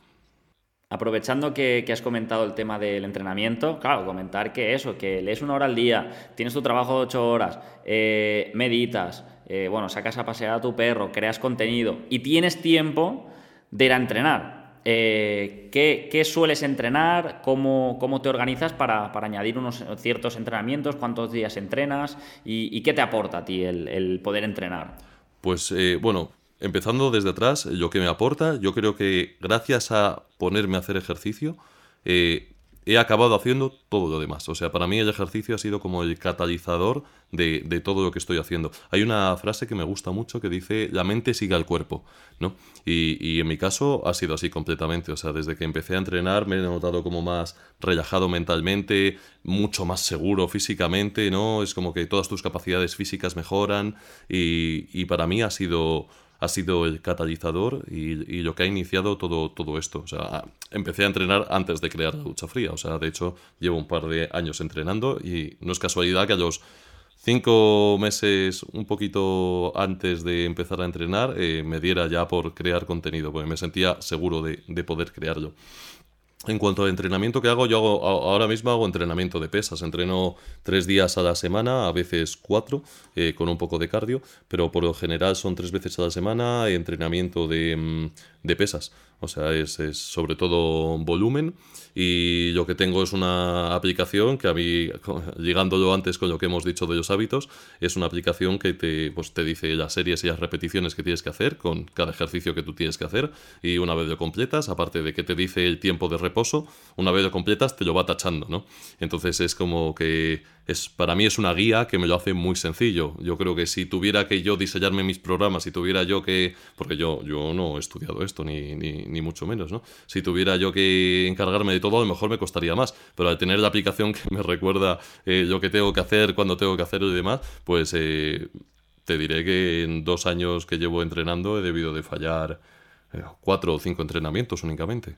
B: Aprovechando que, has comentado el tema del entrenamiento, claro, comentar que eso, que lees una hora al día, tienes tu trabajo de ocho horas, eh, meditas, eh, bueno, sacas a pasear a tu perro, creas contenido y tienes tiempo de ir a entrenar. Eh, ¿qué, sueles entrenar? ¿Cómo, te organizas para, añadir unos ciertos entrenamientos? ¿Cuántos días entrenas? ¿Y, qué te aporta a ti el poder entrenar?
A: Pues bueno, empezando desde atrás, lo que me aporta, yo creo que gracias a ponerme a hacer ejercicio, eh, he acabado haciendo todo lo demás. O sea, para mí el ejercicio ha sido como el catalizador de, todo lo que estoy haciendo. Hay una frase que me gusta mucho que dice, la mente sigue al cuerpo, ¿no? Y, en mi caso ha sido así completamente. O sea, desde que empecé a entrenar me he notado como más relajado mentalmente, mucho más seguro físicamente, ¿no? Es como que todas tus capacidades físicas mejoran y para mí ha sido ha sido el catalizador y, lo que ha iniciado todo, todo esto. O sea, empecé a entrenar antes de crear la ducha fría. O sea, de hecho, llevo un par de años entrenando y no es casualidad que a los cinco meses, un poquito antes de empezar a entrenar, eh, me diera ya por crear contenido, porque me sentía seguro de, de poder crearlo. En cuanto al entrenamiento que hago, yo hago, ahora mismo hago entrenamiento de pesas. Entreno tres días a la semana, a veces cuatro, eh, con un poco de cardio, pero por lo general son tres veces a la semana entrenamiento de, mm, de pesas. O sea, es, es, sobre todo volumen. Y lo que tengo es una aplicación que a mí, ligándolo antes con lo que hemos dicho de los hábitos, es una aplicación que te, pues, te dice las series y las repeticiones que tienes que hacer con cada ejercicio que tú tienes que hacer. Y una vez lo completas, aparte de que te dice el tiempo de reposo, una vez lo completas te lo va tachando, ¿no? Entonces es como que es, para mí es una guía que me lo hace muy sencillo. Yo creo que si tuviera que yo diseñarme mis programas, si tuviera yo que, porque yo, yo no he estudiado esto, ni, ni, mucho menos, ¿no? Si tuviera yo que encargarme de todo, a lo mejor me costaría más, pero al tener la aplicación que me recuerda eh, lo que tengo que hacer, cuando tengo que hacerlo y demás, pues eh, te diré que en dos años que llevo entrenando he debido de fallar eh, cuatro o cinco entrenamientos únicamente.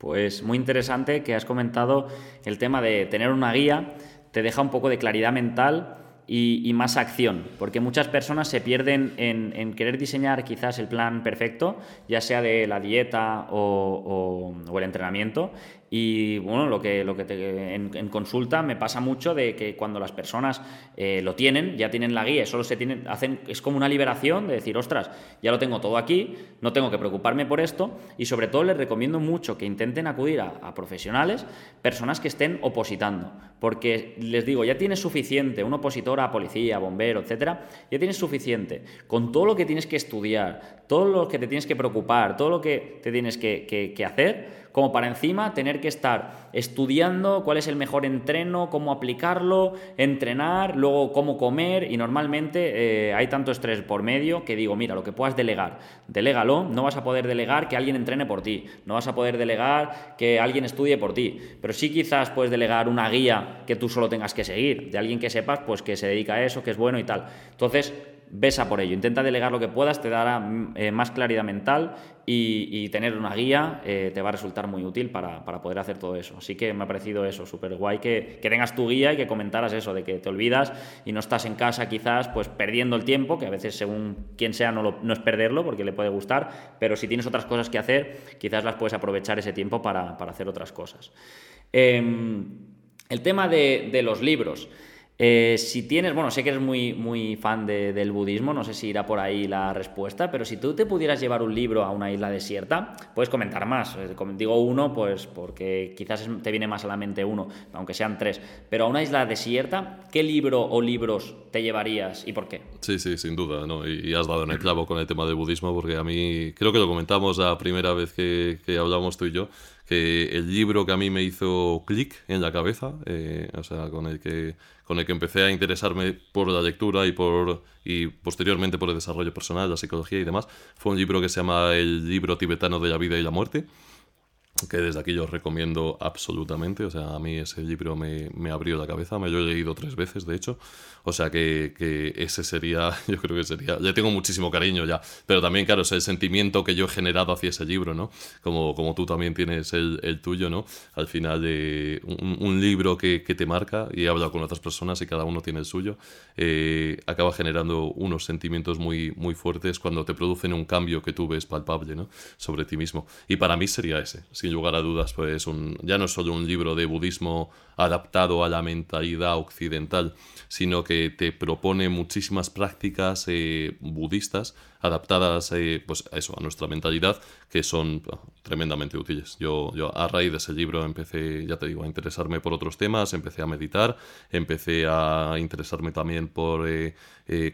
B: Pues muy interesante que has comentado el tema de tener una guía, te deja un poco de claridad mental y, más acción, porque muchas personas se pierden en, querer diseñar quizás el plan perfecto, ya sea de la dieta o, o el entrenamiento, y bueno, lo que, lo que te, en, consulta me pasa mucho de que cuando las personas eh, lo tienen, ya tienen la guía, solo se tienen, hacen, es como una liberación de decir, ostras, ya lo tengo todo aquí, no tengo que preocuparme por esto, y sobre todo les recomiendo mucho que intenten acudir a, profesionales, personas que estén opositando, porque les digo, ya tienes suficiente, un opositor a policía, bombero, etcétera, ya tienes suficiente. Con todo lo que tienes que estudiar, todo lo que te tienes que preocupar, todo lo que te tienes que, que hacer como para encima tener que estar estudiando cuál es el mejor entreno, cómo aplicarlo, entrenar, luego cómo comer y normalmente eh, hay tanto estrés por medio que digo, mira, lo que puedas delegar, delégalo, no vas a poder delegar que alguien entrene por ti, no vas a poder delegar que alguien estudie por ti, pero sí quizás puedes delegar una guía que tú solo tengas que seguir, de alguien que sepas pues que se dedica a eso, que es bueno y tal. Entonces, besa por ello, intenta delegar lo que puedas, te dará eh, más claridad mental y, tener una guía eh, te va a resultar muy útil para, poder hacer todo eso. Así que me ha parecido eso, súper guay que, tengas tu guía y que comentaras eso, de que te olvidas y no estás en casa quizás pues perdiendo el tiempo, que a veces según quien sea no, es perderlo porque le puede gustar, pero si tienes otras cosas que hacer, quizás las puedes aprovechar ese tiempo para, hacer otras cosas. Em, el tema de los libros. Eh, si tienes, bueno, sé que eres muy, muy fan del budismo, no sé si irá por ahí la respuesta, pero si tú te pudieras llevar un libro a una isla desierta, puedes comentar más. Eh, digo uno, pues porque quizás te viene más a la mente uno, aunque sean tres. Pero a una isla desierta, ¿qué libro o libros te llevarías y por qué?
A: Sí, sí, sin duda, ¿no? Y, has dado en el clavo con el tema del budismo, porque a mí, creo que lo comentamos la primera vez que, que hablamos tú y yo, el libro que a mí me hizo clic en la cabeza, eh, o sea, con el, que, con el que empecé a interesarme por la lectura y, por, y posteriormente por el desarrollo personal, la psicología y demás, fue un libro que se llama El libro tibetano de la vida y la muerte, que desde aquí yo os recomiendo absolutamente. O sea, a mí ese libro me, me, abrió la cabeza, me lo he leído tres veces, de hecho. O sea, que, que, ese sería, yo creo que sería, le tengo muchísimo cariño ya, pero también, claro, es el sentimiento que yo he generado hacia ese libro, ¿no? Como, como tú también tienes el, el tuyo, ¿no? Al final, un, un, libro que, que, te marca, y he hablado con otras personas y cada uno tiene el suyo, eh, acaba generando unos sentimientos muy, muy fuertes cuando te producen un cambio que tú ves palpable, ¿no? Sobre ti mismo. Y para mí sería ese sin lugar a dudas, pues un, ya no es solo un libro de budismo adaptado a la mentalidad occidental, sino que te propone muchísimas prácticas eh, budistas adaptadas eh, pues a eso, a nuestra mentalidad, que son ah, tremendamente útiles. Yo, yo a raíz de ese libro empecé, ya te digo, a interesarme por otros temas, empecé a meditar, empecé a interesarme también por eh,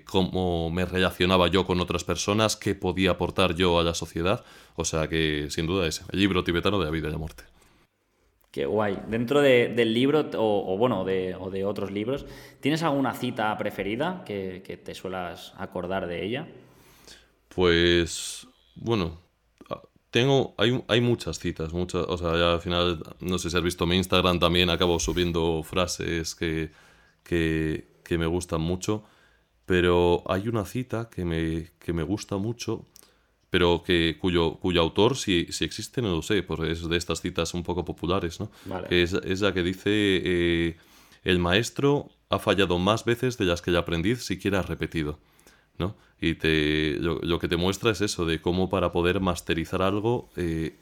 A: cómo me relacionaba yo con otras personas, qué podía aportar yo a la sociedad. O sea que, sin duda, es el libro tibetano de la vida y la muerte.
B: Qué guay. Dentro del libro, o, bueno, de, o de otros libros, ¿tienes alguna cita preferida que, te suelas acordar de ella?
A: Pues, bueno, tengo, hay, hay muchas citas, muchas, o sea, ya al final, no sé si has visto mi Instagram, también acabo subiendo frases que, que, que me gustan mucho, pero hay una cita que me, que me gusta mucho pero que cuyo, cuyo autor, si, si existe, no lo sé, porque es de estas citas un poco populares, ¿no? es, es, la que dice, eh, el maestro ha fallado más veces de las que el aprendiz siquiera ha repetido, ¿no? Y te, lo, que te muestra es eso, de cómo para poder masterizar algo, eh,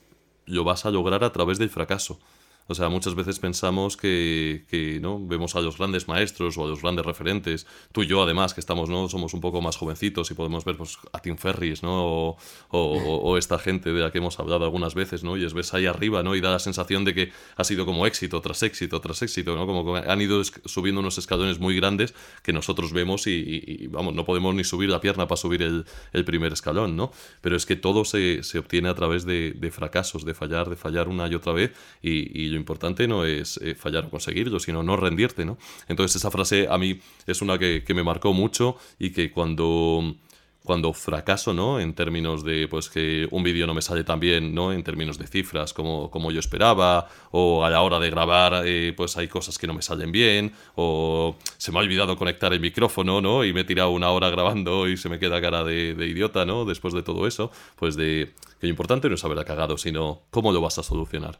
A: lo vas a lograr a través del fracaso. O sea, muchas veces pensamos que, que, ¿no? vemos a los grandes maestros o a los grandes referentes. Tú y yo, además, que estamos, ¿no? Somos un poco más jovencitos y podemos ver pues, a Tim Ferris, ¿no? O, esta gente de la que hemos hablado algunas veces, ¿no? Y es ves ahí arriba, ¿no? Y da la sensación de que ha sido como éxito tras éxito tras éxito, ¿no? Como que han ido subiendo unos escalones muy grandes que nosotros vemos y, vamos, no podemos ni subir la pierna para subir el, el primer escalón, ¿no? Pero es que todo se, se obtiene a través de, de, fracasos, de fallar, de fallar una y otra vez y lo importante no es eh, fallar o conseguirlo, sino no rendirte, ¿no? Entonces esa frase a mí es una que, me marcó mucho y que cuando cuando fracaso, ¿no? En términos de, pues, que un vídeo no me sale tan bien, ¿no? En términos de cifras como, como yo esperaba, o a la hora de grabar, eh, pues hay cosas que no me salen bien, o se me ha olvidado conectar el micrófono, ¿no? Y me he tirado una hora grabando y se me queda cara de, de idiota, ¿no? Después de todo eso, pues de que lo importante no es haberla cagado, sino cómo lo vas a solucionar.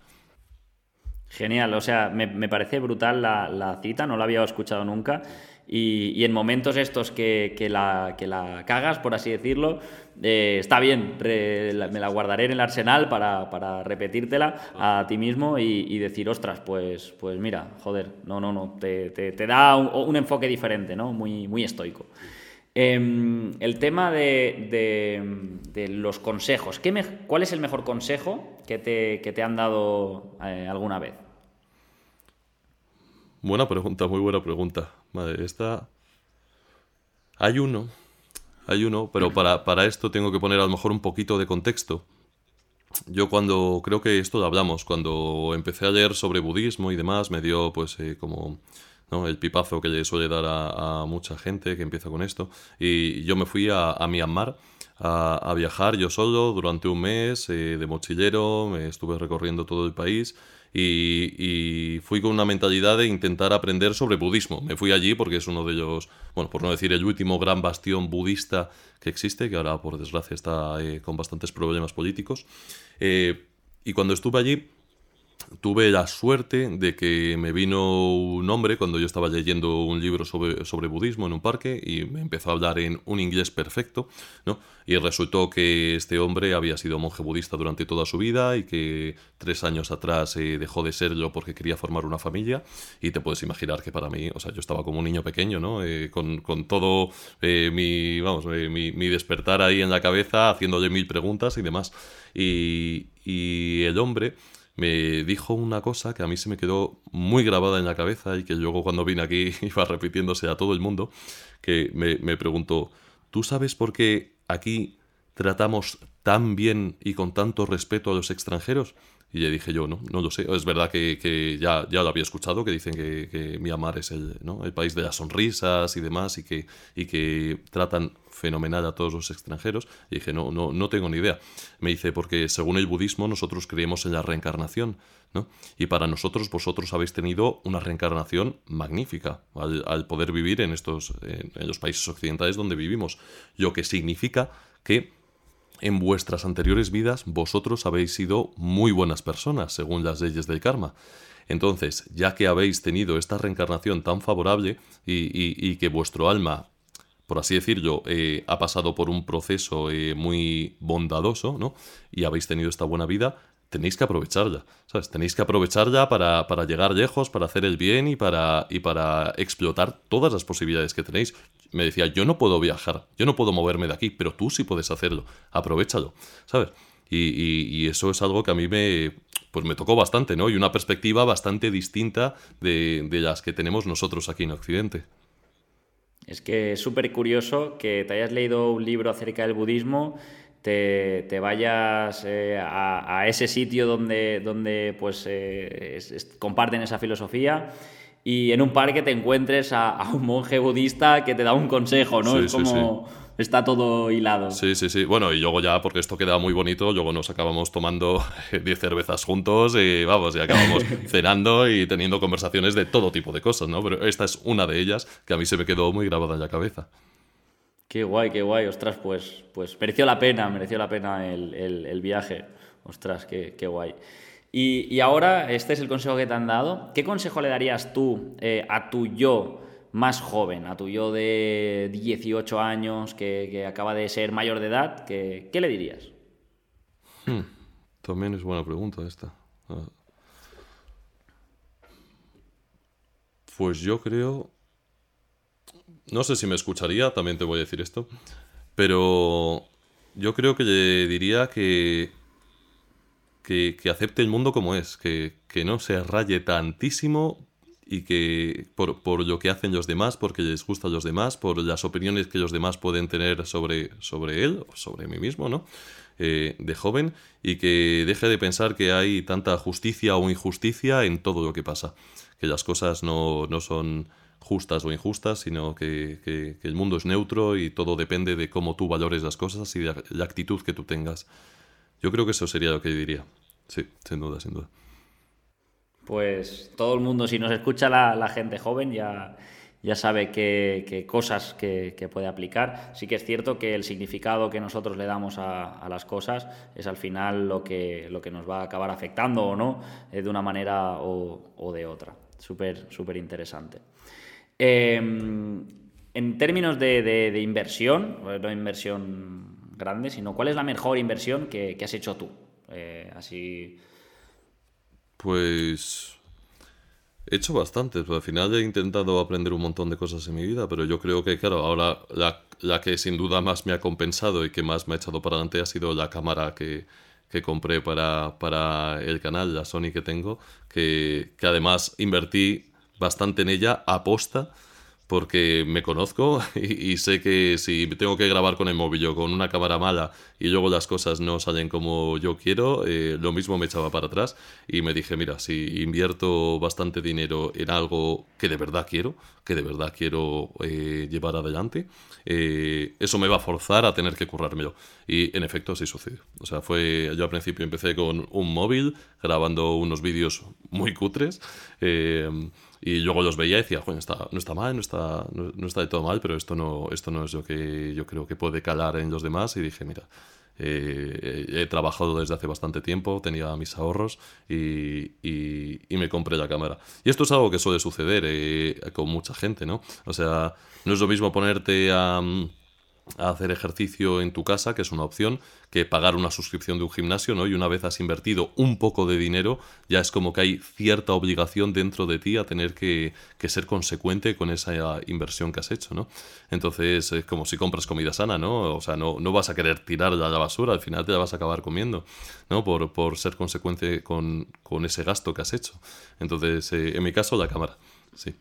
B: Genial, o sea, me, parece brutal la, cita, no la había escuchado nunca. Y, en momentos estos que, la, que, la, cagas, por así decirlo, eh, está bien, me la guardaré en el arsenal para, repetírtela a ti mismo y, decir, ostras, pues, pues mira, joder, no, no, no, te, da un, enfoque diferente, ¿no? Muy, muy estoico. Em, el tema de, los consejos, ¿qué ¿cuál es el mejor consejo que te, que te han dado eh, alguna vez?
A: Buena pregunta, muy buena pregunta. Esta... Hay uno, hay uno, pero para, para esto tengo que poner a lo mejor un poquito de contexto. Yo cuando, creo que esto lo hablamos, cuando empecé a leer sobre budismo y demás, me dio pues eh, como ¿no? el pipazo que le suele dar a, mucha gente que empieza con esto. Y yo me fui a, Myanmar a, viajar yo solo durante un mes eh, de mochilero, me estuve recorriendo todo el país y, fui con una mentalidad de intentar aprender sobre budismo. Me fui allí porque es uno de ellos, bueno, por no decir el último gran bastión budista que existe, que ahora por desgracia está eh, con bastantes problemas políticos. Eh, y cuando estuve allí, tuve la suerte de que me vino un hombre cuando yo estaba leyendo un libro sobre, sobre, budismo en un parque y me empezó a hablar en un inglés perfecto, ¿no? Y resultó que este hombre había sido monje budista durante toda su vida y que tres años atrás eh, dejó de serlo porque quería formar una familia y te puedes imaginar que para mí, o sea, yo estaba como un niño pequeño, ¿no? Eh, con, con, todo eh, mi, vamos, mi, mi, despertar ahí en la cabeza, haciéndole mil preguntas y demás. Y, y el hombre me dijo una cosa que a mí se me quedó muy grabada en la cabeza y que luego cuando vine aquí iba repitiéndose a todo el mundo, que me, me preguntó, ¿tú sabes por qué aquí tratamos tan bien y con tanto respeto a los extranjeros? Y le dije yo, no, no lo sé. Es verdad que, ya, ya lo había escuchado, que dicen que, que Myanmar es el, ¿no? el país de las sonrisas y demás, y que, y que tratan fenomenal a todos los extranjeros. Y dije, no, no, no tengo ni idea. Me dice, porque según el budismo nosotros creemos en la reencarnación, ¿no? Y para nosotros vosotros habéis tenido una reencarnación magnífica al, poder vivir en estos, en los países occidentales donde vivimos. Lo que significa que en vuestras anteriores vidas vosotros habéis sido muy buenas personas, según las leyes del karma. Entonces, ya que habéis tenido esta reencarnación tan favorable y, que vuestro alma, por así decirlo, eh, ha pasado por un proceso eh, muy bondadoso, ¿no? Y habéis tenido esta buena vida, tenéis que aprovecharla, ¿sabes? Tenéis que aprovecharla para, para, llegar lejos, para hacer el bien y para, y para explotar todas las posibilidades que tenéis. Me decía, yo no puedo viajar, yo no puedo moverme de aquí, pero tú sí puedes hacerlo, aprovechalo, ¿sabes? Y, y, eso es algo que a mí me, pues me tocó bastante, ¿no? Y una perspectiva bastante distinta de, de las que tenemos nosotros aquí en Occidente.
B: Es que es súper curioso que te hayas leído un libro acerca del budismo te, vayas eh, a, ese sitio donde, donde pues, eh, comparten esa filosofía y en un parque te encuentres a, un monje budista que te da un consejo, ¿no? es como... Está todo hilado.
A: Sí, sí, sí. Bueno, y luego ya, porque esto queda muy bonito, luego nos acabamos tomando 10 cervezas juntos y vamos, y acabamos cenando y teniendo conversaciones de todo tipo de cosas, ¿no? Pero esta es una de ellas que a mí se me quedó muy grabada en la cabeza.
B: Qué guay, qué guay, ostras, pues, pues mereció la pena, mereció la pena el, viaje. Ostras, qué, guay. Y, ahora, este es el consejo que te han dado. ¿Qué consejo le darías tú eh, a tu yo más joven, a tu yo de 18 años que, acaba de ser mayor de edad? ¿Qué, le dirías?
A: Hmm. También es buena pregunta esta. Ah. Pues yo creo... No sé si me escucharía, también te voy a decir esto, pero yo creo que le diría que, que, acepte el mundo como es, que, que no se raye tantísimo y que por, por, lo que hacen los demás, porque les gusta a los demás, por las opiniones que los demás pueden tener sobre, sobre él, sobre mí mismo, ¿no? Eh, de joven, y que deje de pensar que hay tanta justicia o injusticia en todo lo que pasa, que las cosas no, no son justas o injustas, sino que, el mundo es neutro y todo depende de cómo tú valores las cosas y de la actitud que tú tengas. Yo creo que eso sería lo que diría. Sí, sin duda, sin duda
B: pues todo el mundo, si nos escucha la, gente joven, ya, ya sabe qué, cosas que, puede aplicar. Sí que es cierto que el significado que nosotros le damos a, las cosas es al final lo que, lo que nos va a acabar afectando o no, eh, de una manera o, de otra. Súper, súper interesante. Em, en términos de, inversión, no inversión grande, sino cuál es la mejor inversión que, has hecho tú. Eh, así
A: pues he hecho bastante, pero al final he intentado aprender un montón de cosas en mi vida, pero yo creo que, claro, ahora la, que sin duda más me ha compensado y que más me ha echado para adelante ha sido la cámara que, compré para, para, el canal, la Sony que tengo, que, que además invertí bastante en ella aposta porque me conozco y, sé que si tengo que grabar con el móvil o con una cámara mala y luego las cosas no salen como yo quiero, eh, lo mismo me echaba para atrás y me dije, mira, si invierto bastante dinero en algo que de verdad quiero, que de verdad quiero eh, llevar adelante, eh, eso me va a forzar a tener que currármelo. Y en efecto así sucedió. O sea, fue, yo al principio empecé con un móvil grabando unos vídeos muy cutres. Y luego los veía y decía, bueno, está, no está mal, no está, no, está de todo mal, pero esto no, esto no es lo que yo creo que puede calar en los demás. Y dije, mira, eh, he trabajado desde hace bastante tiempo, tenía mis ahorros y, y, me compré la cámara. Y esto es algo que suele suceder eh, con mucha gente, ¿no? O sea, no es lo mismo ponerte a a hacer ejercicio en tu casa, que es una opción, que pagar una suscripción de un gimnasio, ¿no? Y una vez has invertido un poco de dinero, ya es como que hay cierta obligación dentro de ti a tener que, ser consecuente con esa inversión que has hecho, ¿no? Entonces, es como si compras comida sana, ¿no? O sea, no, no vas a querer tirarla a la basura, al final te la vas a acabar comiendo, ¿no? Por, por ser consecuente con, ese gasto que has hecho. Entonces, eh, en mi caso, la cámara, sí.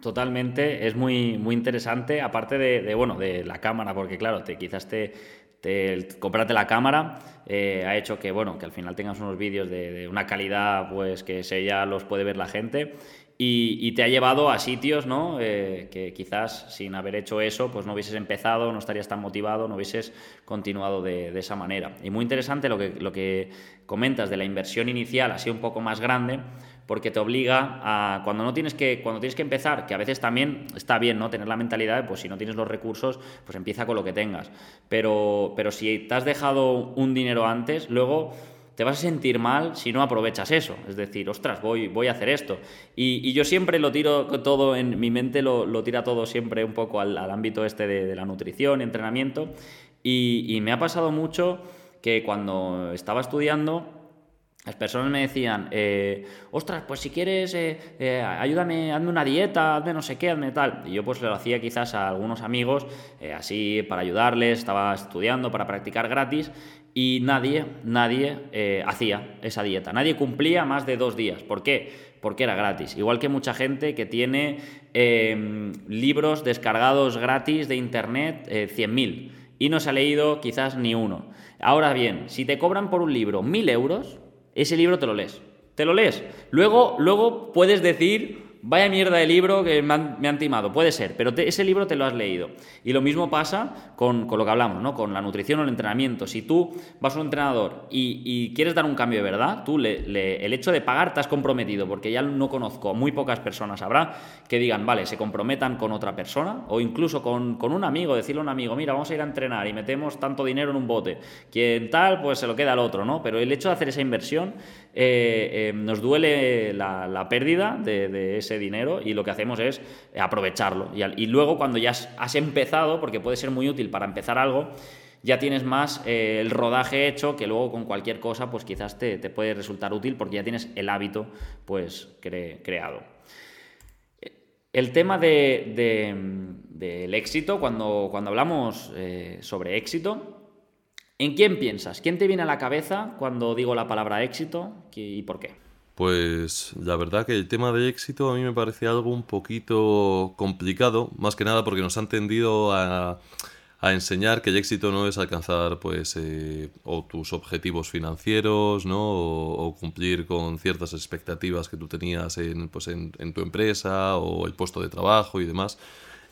B: Totalmente, es muy, muy interesante, aparte de, bueno, de la cámara, porque claro, te, quizás te, te comprarte la cámara eh, ha hecho que, bueno, que al final tengas unos vídeos de, una calidad, pues que se ya los puede ver la gente y, te ha llevado a sitios, ¿no? Eh, que quizás sin haber hecho eso, pues no hubieses empezado, no estarías tan motivado, no hubieses continuado de, de esa manera. Y muy interesante lo que, lo que comentas de la inversión inicial, así un poco más grande, porque te obliga a cuando no tienes que cuando tienes que empezar, que a veces también está bien, ¿no? Tener la mentalidad pues si no tienes los recursos, pues empieza con lo que tengas. Pero pero si te has dejado un dinero antes, luego te vas a sentir mal si no aprovechas eso. Es decir, ostras, voy, voy a hacer esto. Y, yo siempre lo tiro todo en mi mente, lo, tira todo siempre un poco al, ámbito este de, la nutrición y entrenamiento. y me ha pasado mucho que cuando estaba estudiando las personas me decían, eh, ostras, pues si quieres, eh, eh, ayúdame, hazme una dieta, hazme no sé qué, hazme tal. Y yo pues lo hacía quizás a algunos amigos, así para ayudarles, estaba estudiando para practicar gratis y nadie, nadie hacía esa dieta. Nadie cumplía más de dos días. ¿Por qué? Porque era gratis. Igual que mucha gente que tiene em, libros descargados gratis de internet, 100.000, y no se ha leído quizás ni uno. Ahora bien, si te cobran por un libro 1.000 euros, ese libro te lo lees. Te lo lees. Luego, luego puedes decir vaya mierda de libro que me han, timado, puede ser, pero ese libro te lo has leído. Y lo mismo pasa con, lo que hablamos, ¿no? con la nutrición o el entrenamiento. Si tú vas a un entrenador y, quieres dar un cambio de verdad, tú le, el hecho de pagar te has comprometido, porque ya no conozco, muy pocas personas habrá que digan, vale, se comprometan con otra persona o incluso con, un amigo, decirle a un amigo, mira, vamos a ir a entrenar y metemos tanto dinero en un bote. Quien tal, pues se lo queda al otro, ¿no? Pero el hecho de hacer esa inversión eh, eh, nos duele la, pérdida de ese dinero y lo que hacemos es aprovecharlo. Y, luego cuando ya has, empezado, porque puede ser muy útil para empezar algo, ya tienes más eh, el rodaje hecho que luego con cualquier cosa pues quizás te, puede resultar útil porque ya tienes el hábito pues creado. El tema del éxito, cuando, cuando hablamos sobre éxito, ¿en quién piensas? ¿Quién te viene a la cabeza cuando digo la palabra éxito y por qué?
A: Pues la verdad que el tema de éxito a mí me parece algo un poquito complicado, más que nada porque nos han tendido a, enseñar que el éxito no es alcanzar pues eh, o tus objetivos financieros, ¿no? O, cumplir con ciertas expectativas que tú tenías en, pues, en tu empresa o el puesto de trabajo y demás,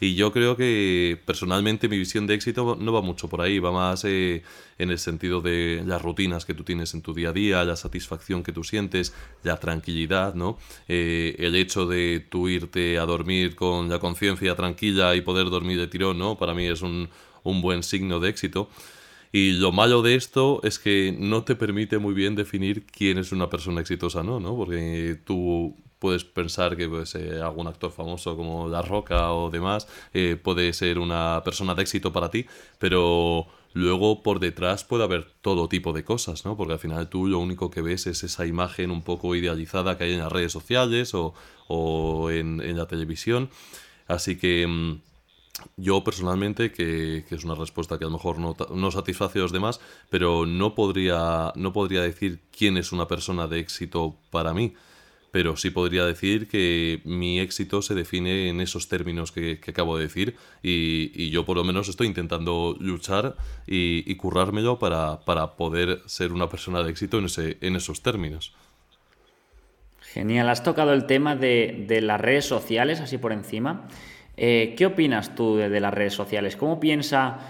A: y yo creo que personalmente mi visión de éxito no va mucho por ahí, va más eh, en el sentido de las rutinas que tú tienes en tu día a día, la satisfacción que tú sientes, la tranquilidad, ¿no? Eh, el hecho de tú irte a dormir con la conciencia tranquila y poder dormir de tirón, ¿no? Para mí es un, un buen signo de éxito. Y lo malo de esto es que no te permite muy bien definir quién es una persona exitosa, ¿no? ¿no? Porque tú puedes pensar que pues, eh, algún actor famoso como La Roca o demás eh, puede ser una persona de éxito para ti, pero luego por detrás puede haber todo tipo de cosas, ¿no? Porque al final tú lo único que ves es esa imagen un poco idealizada que hay en las redes sociales o, en, la televisión. Así que mm, yo personalmente, que, que, es una respuesta que a lo mejor no, no, satisface a los demás, pero no podría, no podría decir quién es una persona de éxito para mí pero sí podría decir que mi éxito se define en esos términos que, acabo de decir y, yo por lo menos estoy intentando luchar y, currármelo para, poder ser una persona de éxito en, ese, en esos términos.
B: Genial, has tocado el tema de, las redes sociales así por encima. Eh, ¿Qué opinas tú de, las redes sociales? ¿Cómo, piensa,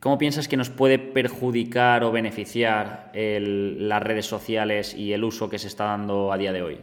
B: ¿Cómo piensas que nos puede perjudicar o beneficiar las redes sociales y el uso que se está dando a día de hoy?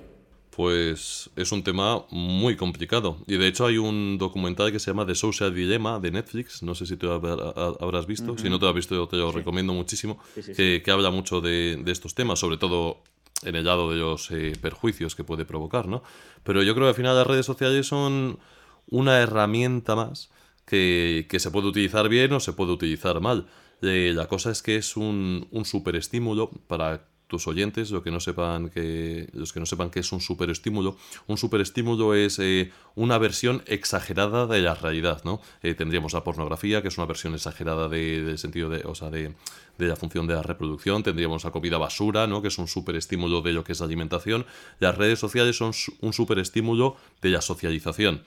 A: Pues es un tema muy complicado. Y de hecho hay un documental que se llama The Social Dilemma de Netflix, no sé si tú habrás visto, si no te lo has visto yo te lo recomiendo muchísimo, que, habla mucho de, estos temas, sobre todo en el lado de los eh, perjuicios que puede provocar, ¿no? Pero yo creo que al final las redes sociales son una herramienta más que, se puede utilizar bien o se puede utilizar mal. Eh, la cosa es que es un, un superestímulo para tus oyentes, lo que no sepan que, los que no sepan que es un superestímulo, un superestímulo es eh, una versión exagerada de la realidad, ¿no? Eh, tendríamos la pornografía, que es una versión exagerada del sentido de, o sea, de, de, la función de la reproducción, tendríamos la comida basura, ¿no? Que es un superestímulo de lo que es la alimentación. Las redes sociales son un superestímulo de la socialización.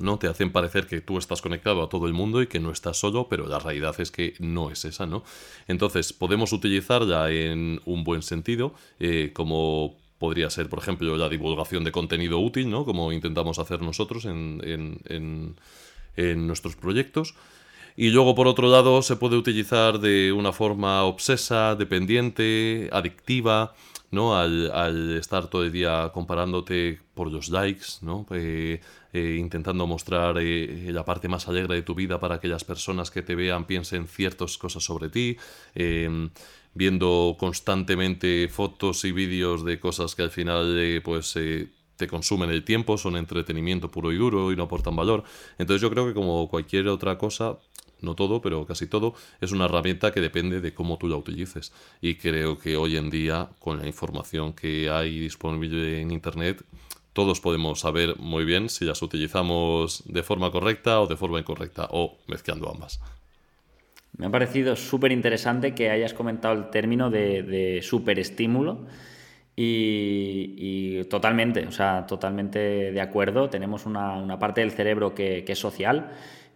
A: ¿No? Te hacen parecer que tú estás conectado a todo el mundo y que no estás solo, pero la realidad es que no es esa, ¿no? Entonces, podemos utilizarla en un buen sentido, eh, como podría ser, por ejemplo, la divulgación de contenido útil, ¿no? Como intentamos hacer nosotros en, en, en nuestros proyectos. Y luego, por otro lado, se puede utilizar de una forma obsesa, dependiente, adictiva, ¿no? Al, estar todo el día comparándote por los likes, ¿no? Eh, eh, intentando mostrar eh, la parte más alegre de tu vida para que las personas que te vean piensen ciertas cosas sobre ti, em, viendo constantemente fotos y vídeos de cosas que al final pues te consumen el tiempo, son entretenimiento puro y duro y no aportan valor. Entonces yo creo que como cualquier otra cosa, no todo, pero casi todo, es una herramienta que depende de cómo tú la utilices. Y creo que hoy en día, con la información que hay disponible en Internet, todos podemos saber muy bien si las utilizamos de forma correcta o de forma incorrecta, o mezclando ambas.
B: Me ha parecido súper interesante que hayas comentado el término de, superestímulo. Y, totalmente, o sea, totalmente de acuerdo. Tenemos una, parte del cerebro que es social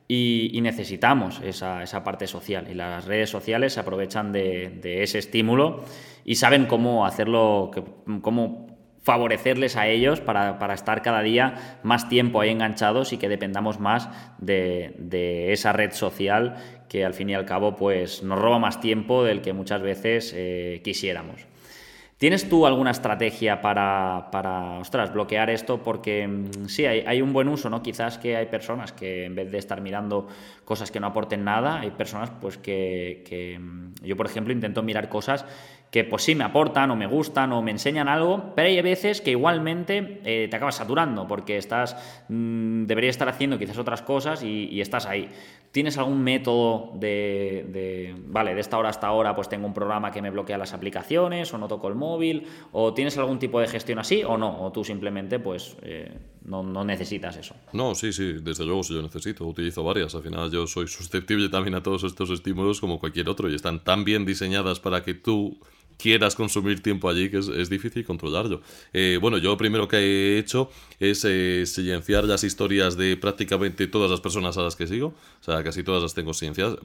B: y, necesitamos esa, esa, parte social. Y las redes sociales se aprovechan de, ese estímulo y saben cómo hacerlo, cómo favorecerles a ellos para, para, estar cada día más tiempo ahí enganchados y que dependamos más de, de, esa red social que al fin y al cabo pues, nos roba más tiempo del que muchas veces eh, quisiéramos. ¿Tienes tú alguna estrategia para, para ostras, bloquear esto? Porque mm, sí, hay, un buen uso, ¿no? Quizás que hay personas que en vez de estar mirando cosas que no aporten nada, hay personas pues que, mm, yo por ejemplo intento mirar cosas que pues sí me aportan o me gustan o me enseñan algo, pero hay veces que igualmente eh, te acabas saturando porque estás, mm, deberías estar haciendo quizás otras cosas y, estás ahí. ¿Tienes algún método de, vale, de esta hora hasta ahora pues tengo un programa que me bloquea las aplicaciones o no toco el móvil? ¿O tienes algún tipo de gestión así o no? ¿O tú simplemente pues eh, no, no, necesitas eso?
A: No, sí, sí, desde luego sí yo necesito, utilizo varias. Al final yo soy susceptible también a todos estos estímulos como cualquier otro y están tan bien diseñadas para que tú quieras consumir tiempo allí, que es, difícil controlarlo. Eh, bueno, yo lo primero que he hecho es eh, silenciar las historias de prácticamente todas las personas a las que sigo. O sea, casi todas las tengo silenciadas.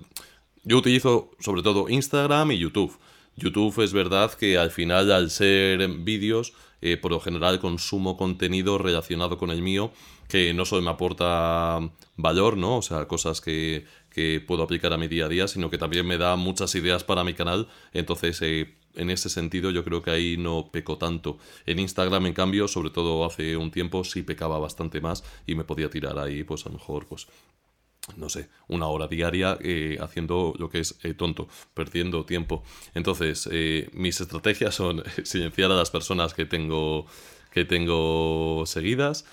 A: Yo utilizo sobre todo Instagram y YouTube. YouTube es verdad que al final, al ser vídeos, eh, por lo general consumo contenido relacionado con el mío que no solo me aporta valor, ¿no? O sea, cosas que, que puedo aplicar a mi día a día, sino que también me da muchas ideas para mi canal. Entonces, en ese sentido yo creo que ahí no peco tanto. En Instagram, en cambio, sobre todo hace un tiempo, sí pecaba bastante más y me podía tirar ahí, pues a lo mejor, pues no sé, una hora diaria eh, haciendo lo que es eh, tonto, perdiendo tiempo. Entonces, eh, mis estrategias son silenciar a las personas que tengo, que tengo seguidas.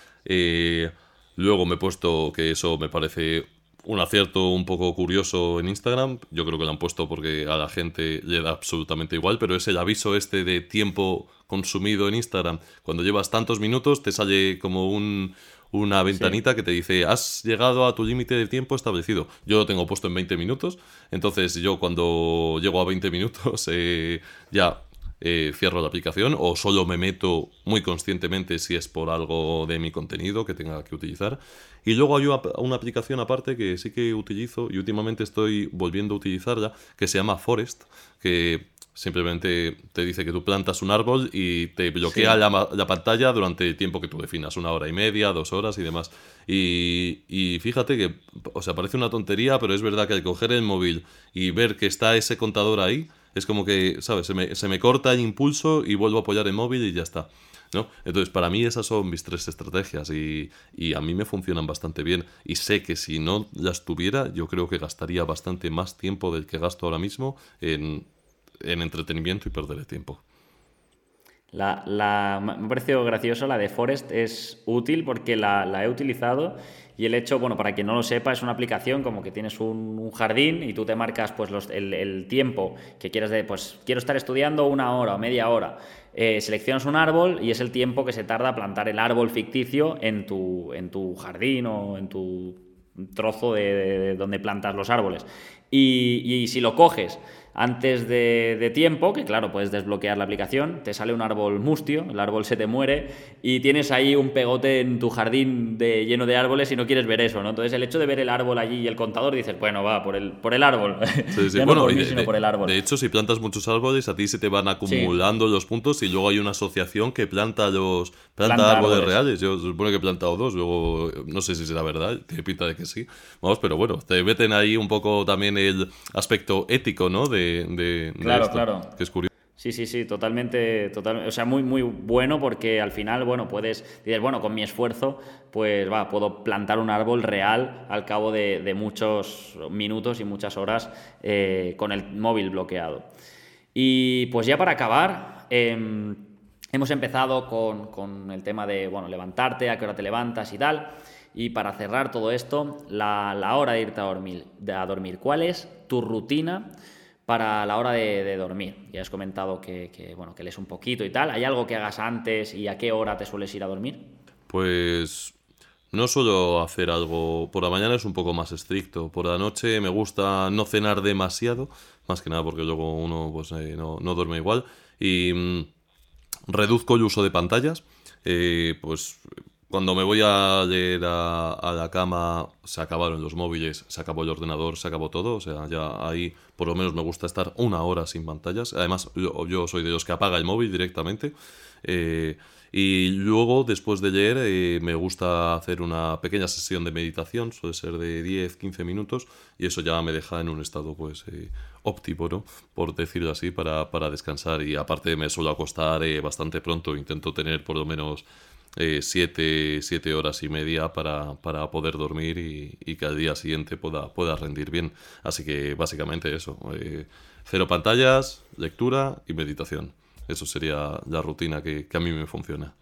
A: luego me he puesto que eso me parece un acierto un poco curioso en Instagram. Yo creo que lo han puesto porque a la gente le da absolutamente igual, pero es el aviso este de tiempo consumido en Instagram. Cuando llevas tantos minutos te sale como un, una ventanita que te dice has llegado a tu límite de tiempo establecido. Yo lo tengo puesto en 20 minutos, entonces yo cuando llego a 20 minutos eh, ya eh, cierro la aplicación o solo me meto muy conscientemente si es por algo de mi contenido que tenga que utilizar. Y luego hay una aplicación aparte que sí que utilizo y últimamente estoy volviendo a utilizarla que se llama Forest, que simplemente te dice que tú plantas un árbol y te bloquea la, pantalla durante el tiempo que tú definas, una hora y media, dos horas y demás. Y, y, fíjate que, o sea, parece una tontería, pero es verdad que al coger el móvil y ver que está ese contador ahí, es como que, ¿sabes? Se me, se me corta el impulso y vuelvo a apoyar el móvil y ya está. ¿no? Entonces, para mí esas son mis tres estrategias y, y, a mí me funcionan bastante bien. Y sé que si no las tuviera, yo creo que gastaría bastante más tiempo del que gasto ahora mismo en, en entretenimiento y perder el tiempo.
B: La, la, me ha parecido gracioso, la de Forest es útil porque la, la, he utilizado y el hecho, bueno, para quien no lo sepa, es una aplicación como que tienes un, jardín y tú te marcas pues el, el, tiempo que quieres de, pues quiero estar estudiando una hora o media hora. Eh, seleccionas un árbol y es el tiempo que se tarda a plantar el árbol ficticio en tu, en tu jardín o en tu trozo de, donde plantas los árboles. Y, y si lo coges antes de, tiempo, que claro, puedes desbloquear la aplicación, te sale un árbol mustio, el árbol se te muere y tienes ahí un pegote en tu jardín de, lleno de árboles y no quieres ver eso, ¿no? Entonces el hecho de ver el árbol allí y el contador dices, bueno, va, por el, por el árbol. Sí, sí. bueno, por mí, sino por el árbol.
A: De hecho, si plantas muchos árboles, a ti se te van acumulando los puntos y luego hay una asociación que planta los planta, árboles, reales. Yo supone que he plantado dos, luego no sé si será verdad, tiene pinta de que sí. Vamos, pero bueno, te meten ahí un poco también el aspecto ético, ¿no? De de,
B: claro, claro.
A: que es curioso.
B: Sí, sí, sí, totalmente, totalmente, o sea, muy, muy bueno porque al final, bueno, puedes, dices, bueno, con mi esfuerzo, pues va, puedo plantar un árbol real al cabo de, muchos minutos y muchas horas eh, con el móvil bloqueado. Y pues ya para acabar, em, hemos empezado con, con, el tema de, bueno, levantarte, a qué hora te levantas y tal. Y para cerrar todo esto, la, la hora de irte a dormir, a dormir, ¿cuál es tu rutina? Para la hora de, dormir. Ya has comentado que, bueno, que lees un poquito y tal. ¿Hay algo que hagas antes y a qué hora te sueles ir a dormir?
A: Pues no suelo hacer algo. Por la mañana es un poco más estricto. Por la noche me gusta no cenar demasiado. Más que nada porque luego uno pues, eh, no, duerme igual. Y mm, reduzco el uso de pantallas. Eh, pues cuando me voy a leer a, la cama, se acabaron los móviles, se acabó el ordenador, se acabó todo. O sea, ya ahí por lo menos me gusta estar una hora sin pantallas. Además, yo, soy de los que apaga el móvil directamente. Eh, y luego, después de leer, eh, me gusta hacer una pequeña sesión de meditación, suele ser de 10-15 minutos, y eso ya me deja en un estado pues eh, óptimo, por decirlo así, para, para descansar. Y aparte me suelo acostar bastante pronto, intento tener por lo menos eh, siete, siete, horas y media para, para poder dormir y, y, que al día siguiente pueda, pueda rendir bien. Así que básicamente eso, eh, cero pantallas, lectura y meditación. Eso sería la rutina que, que a mí me funciona.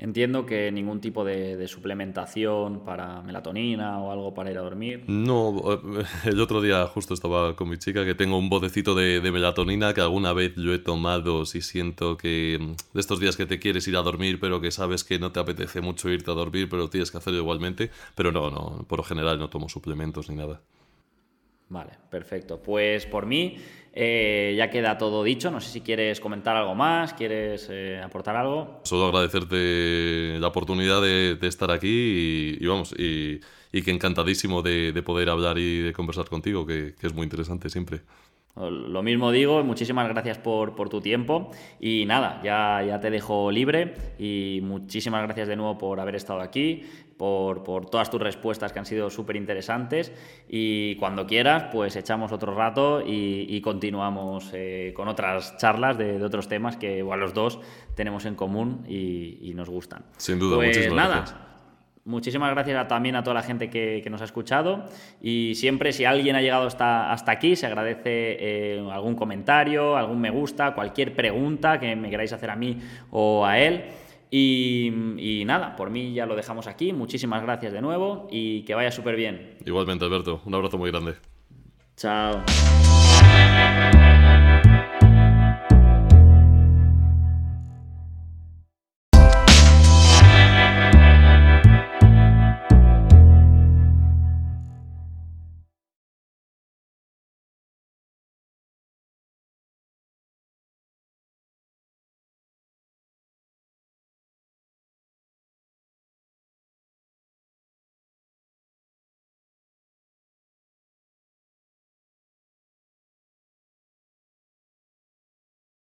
B: Entiendo que ningún tipo de, suplementación para melatonina o algo para ir a dormir.
A: No, el otro día justo estaba con mi chica que tengo un botecito de, melatonina que alguna vez yo he tomado si siento que mm, de estos días que te quieres ir a dormir pero que sabes que no te apetece mucho irte a dormir pero tienes que hacerlo igualmente. Pero no, no, por lo general no tomo suplementos ni nada.
B: Vale, perfecto. Pues por mí eh, ya queda todo dicho. No sé si quieres comentar algo más, quieres eh, aportar algo.
A: Solo agradecerte la oportunidad de, estar aquí y, vamos, y, que encantadísimo de, poder hablar y de conversar contigo, que es muy interesante siempre.
B: Lo mismo digo, muchísimas gracias por, tu tiempo y nada, ya, ya, te dejo libre y muchísimas gracias de nuevo por haber estado aquí, por, todas tus respuestas que han sido súper interesantes y cuando quieras pues echamos otro rato y, continuamos eh, con otras charlas de, otros temas que igual los dos tenemos en común y, nos gustan.
A: Sin duda, pues muchísimas nada, gracias.
B: Muchísimas gracias también a toda la gente que, nos ha escuchado y siempre si alguien ha llegado hasta, hasta aquí se agradece eh, algún comentario, algún me gusta, cualquier pregunta que me queráis hacer a mí o a él. Y, y nada, por mí ya lo dejamos aquí. Muchísimas gracias de nuevo y que vaya súper bien.
A: Igualmente, Alberto. Un abrazo muy grande.
B: Chao.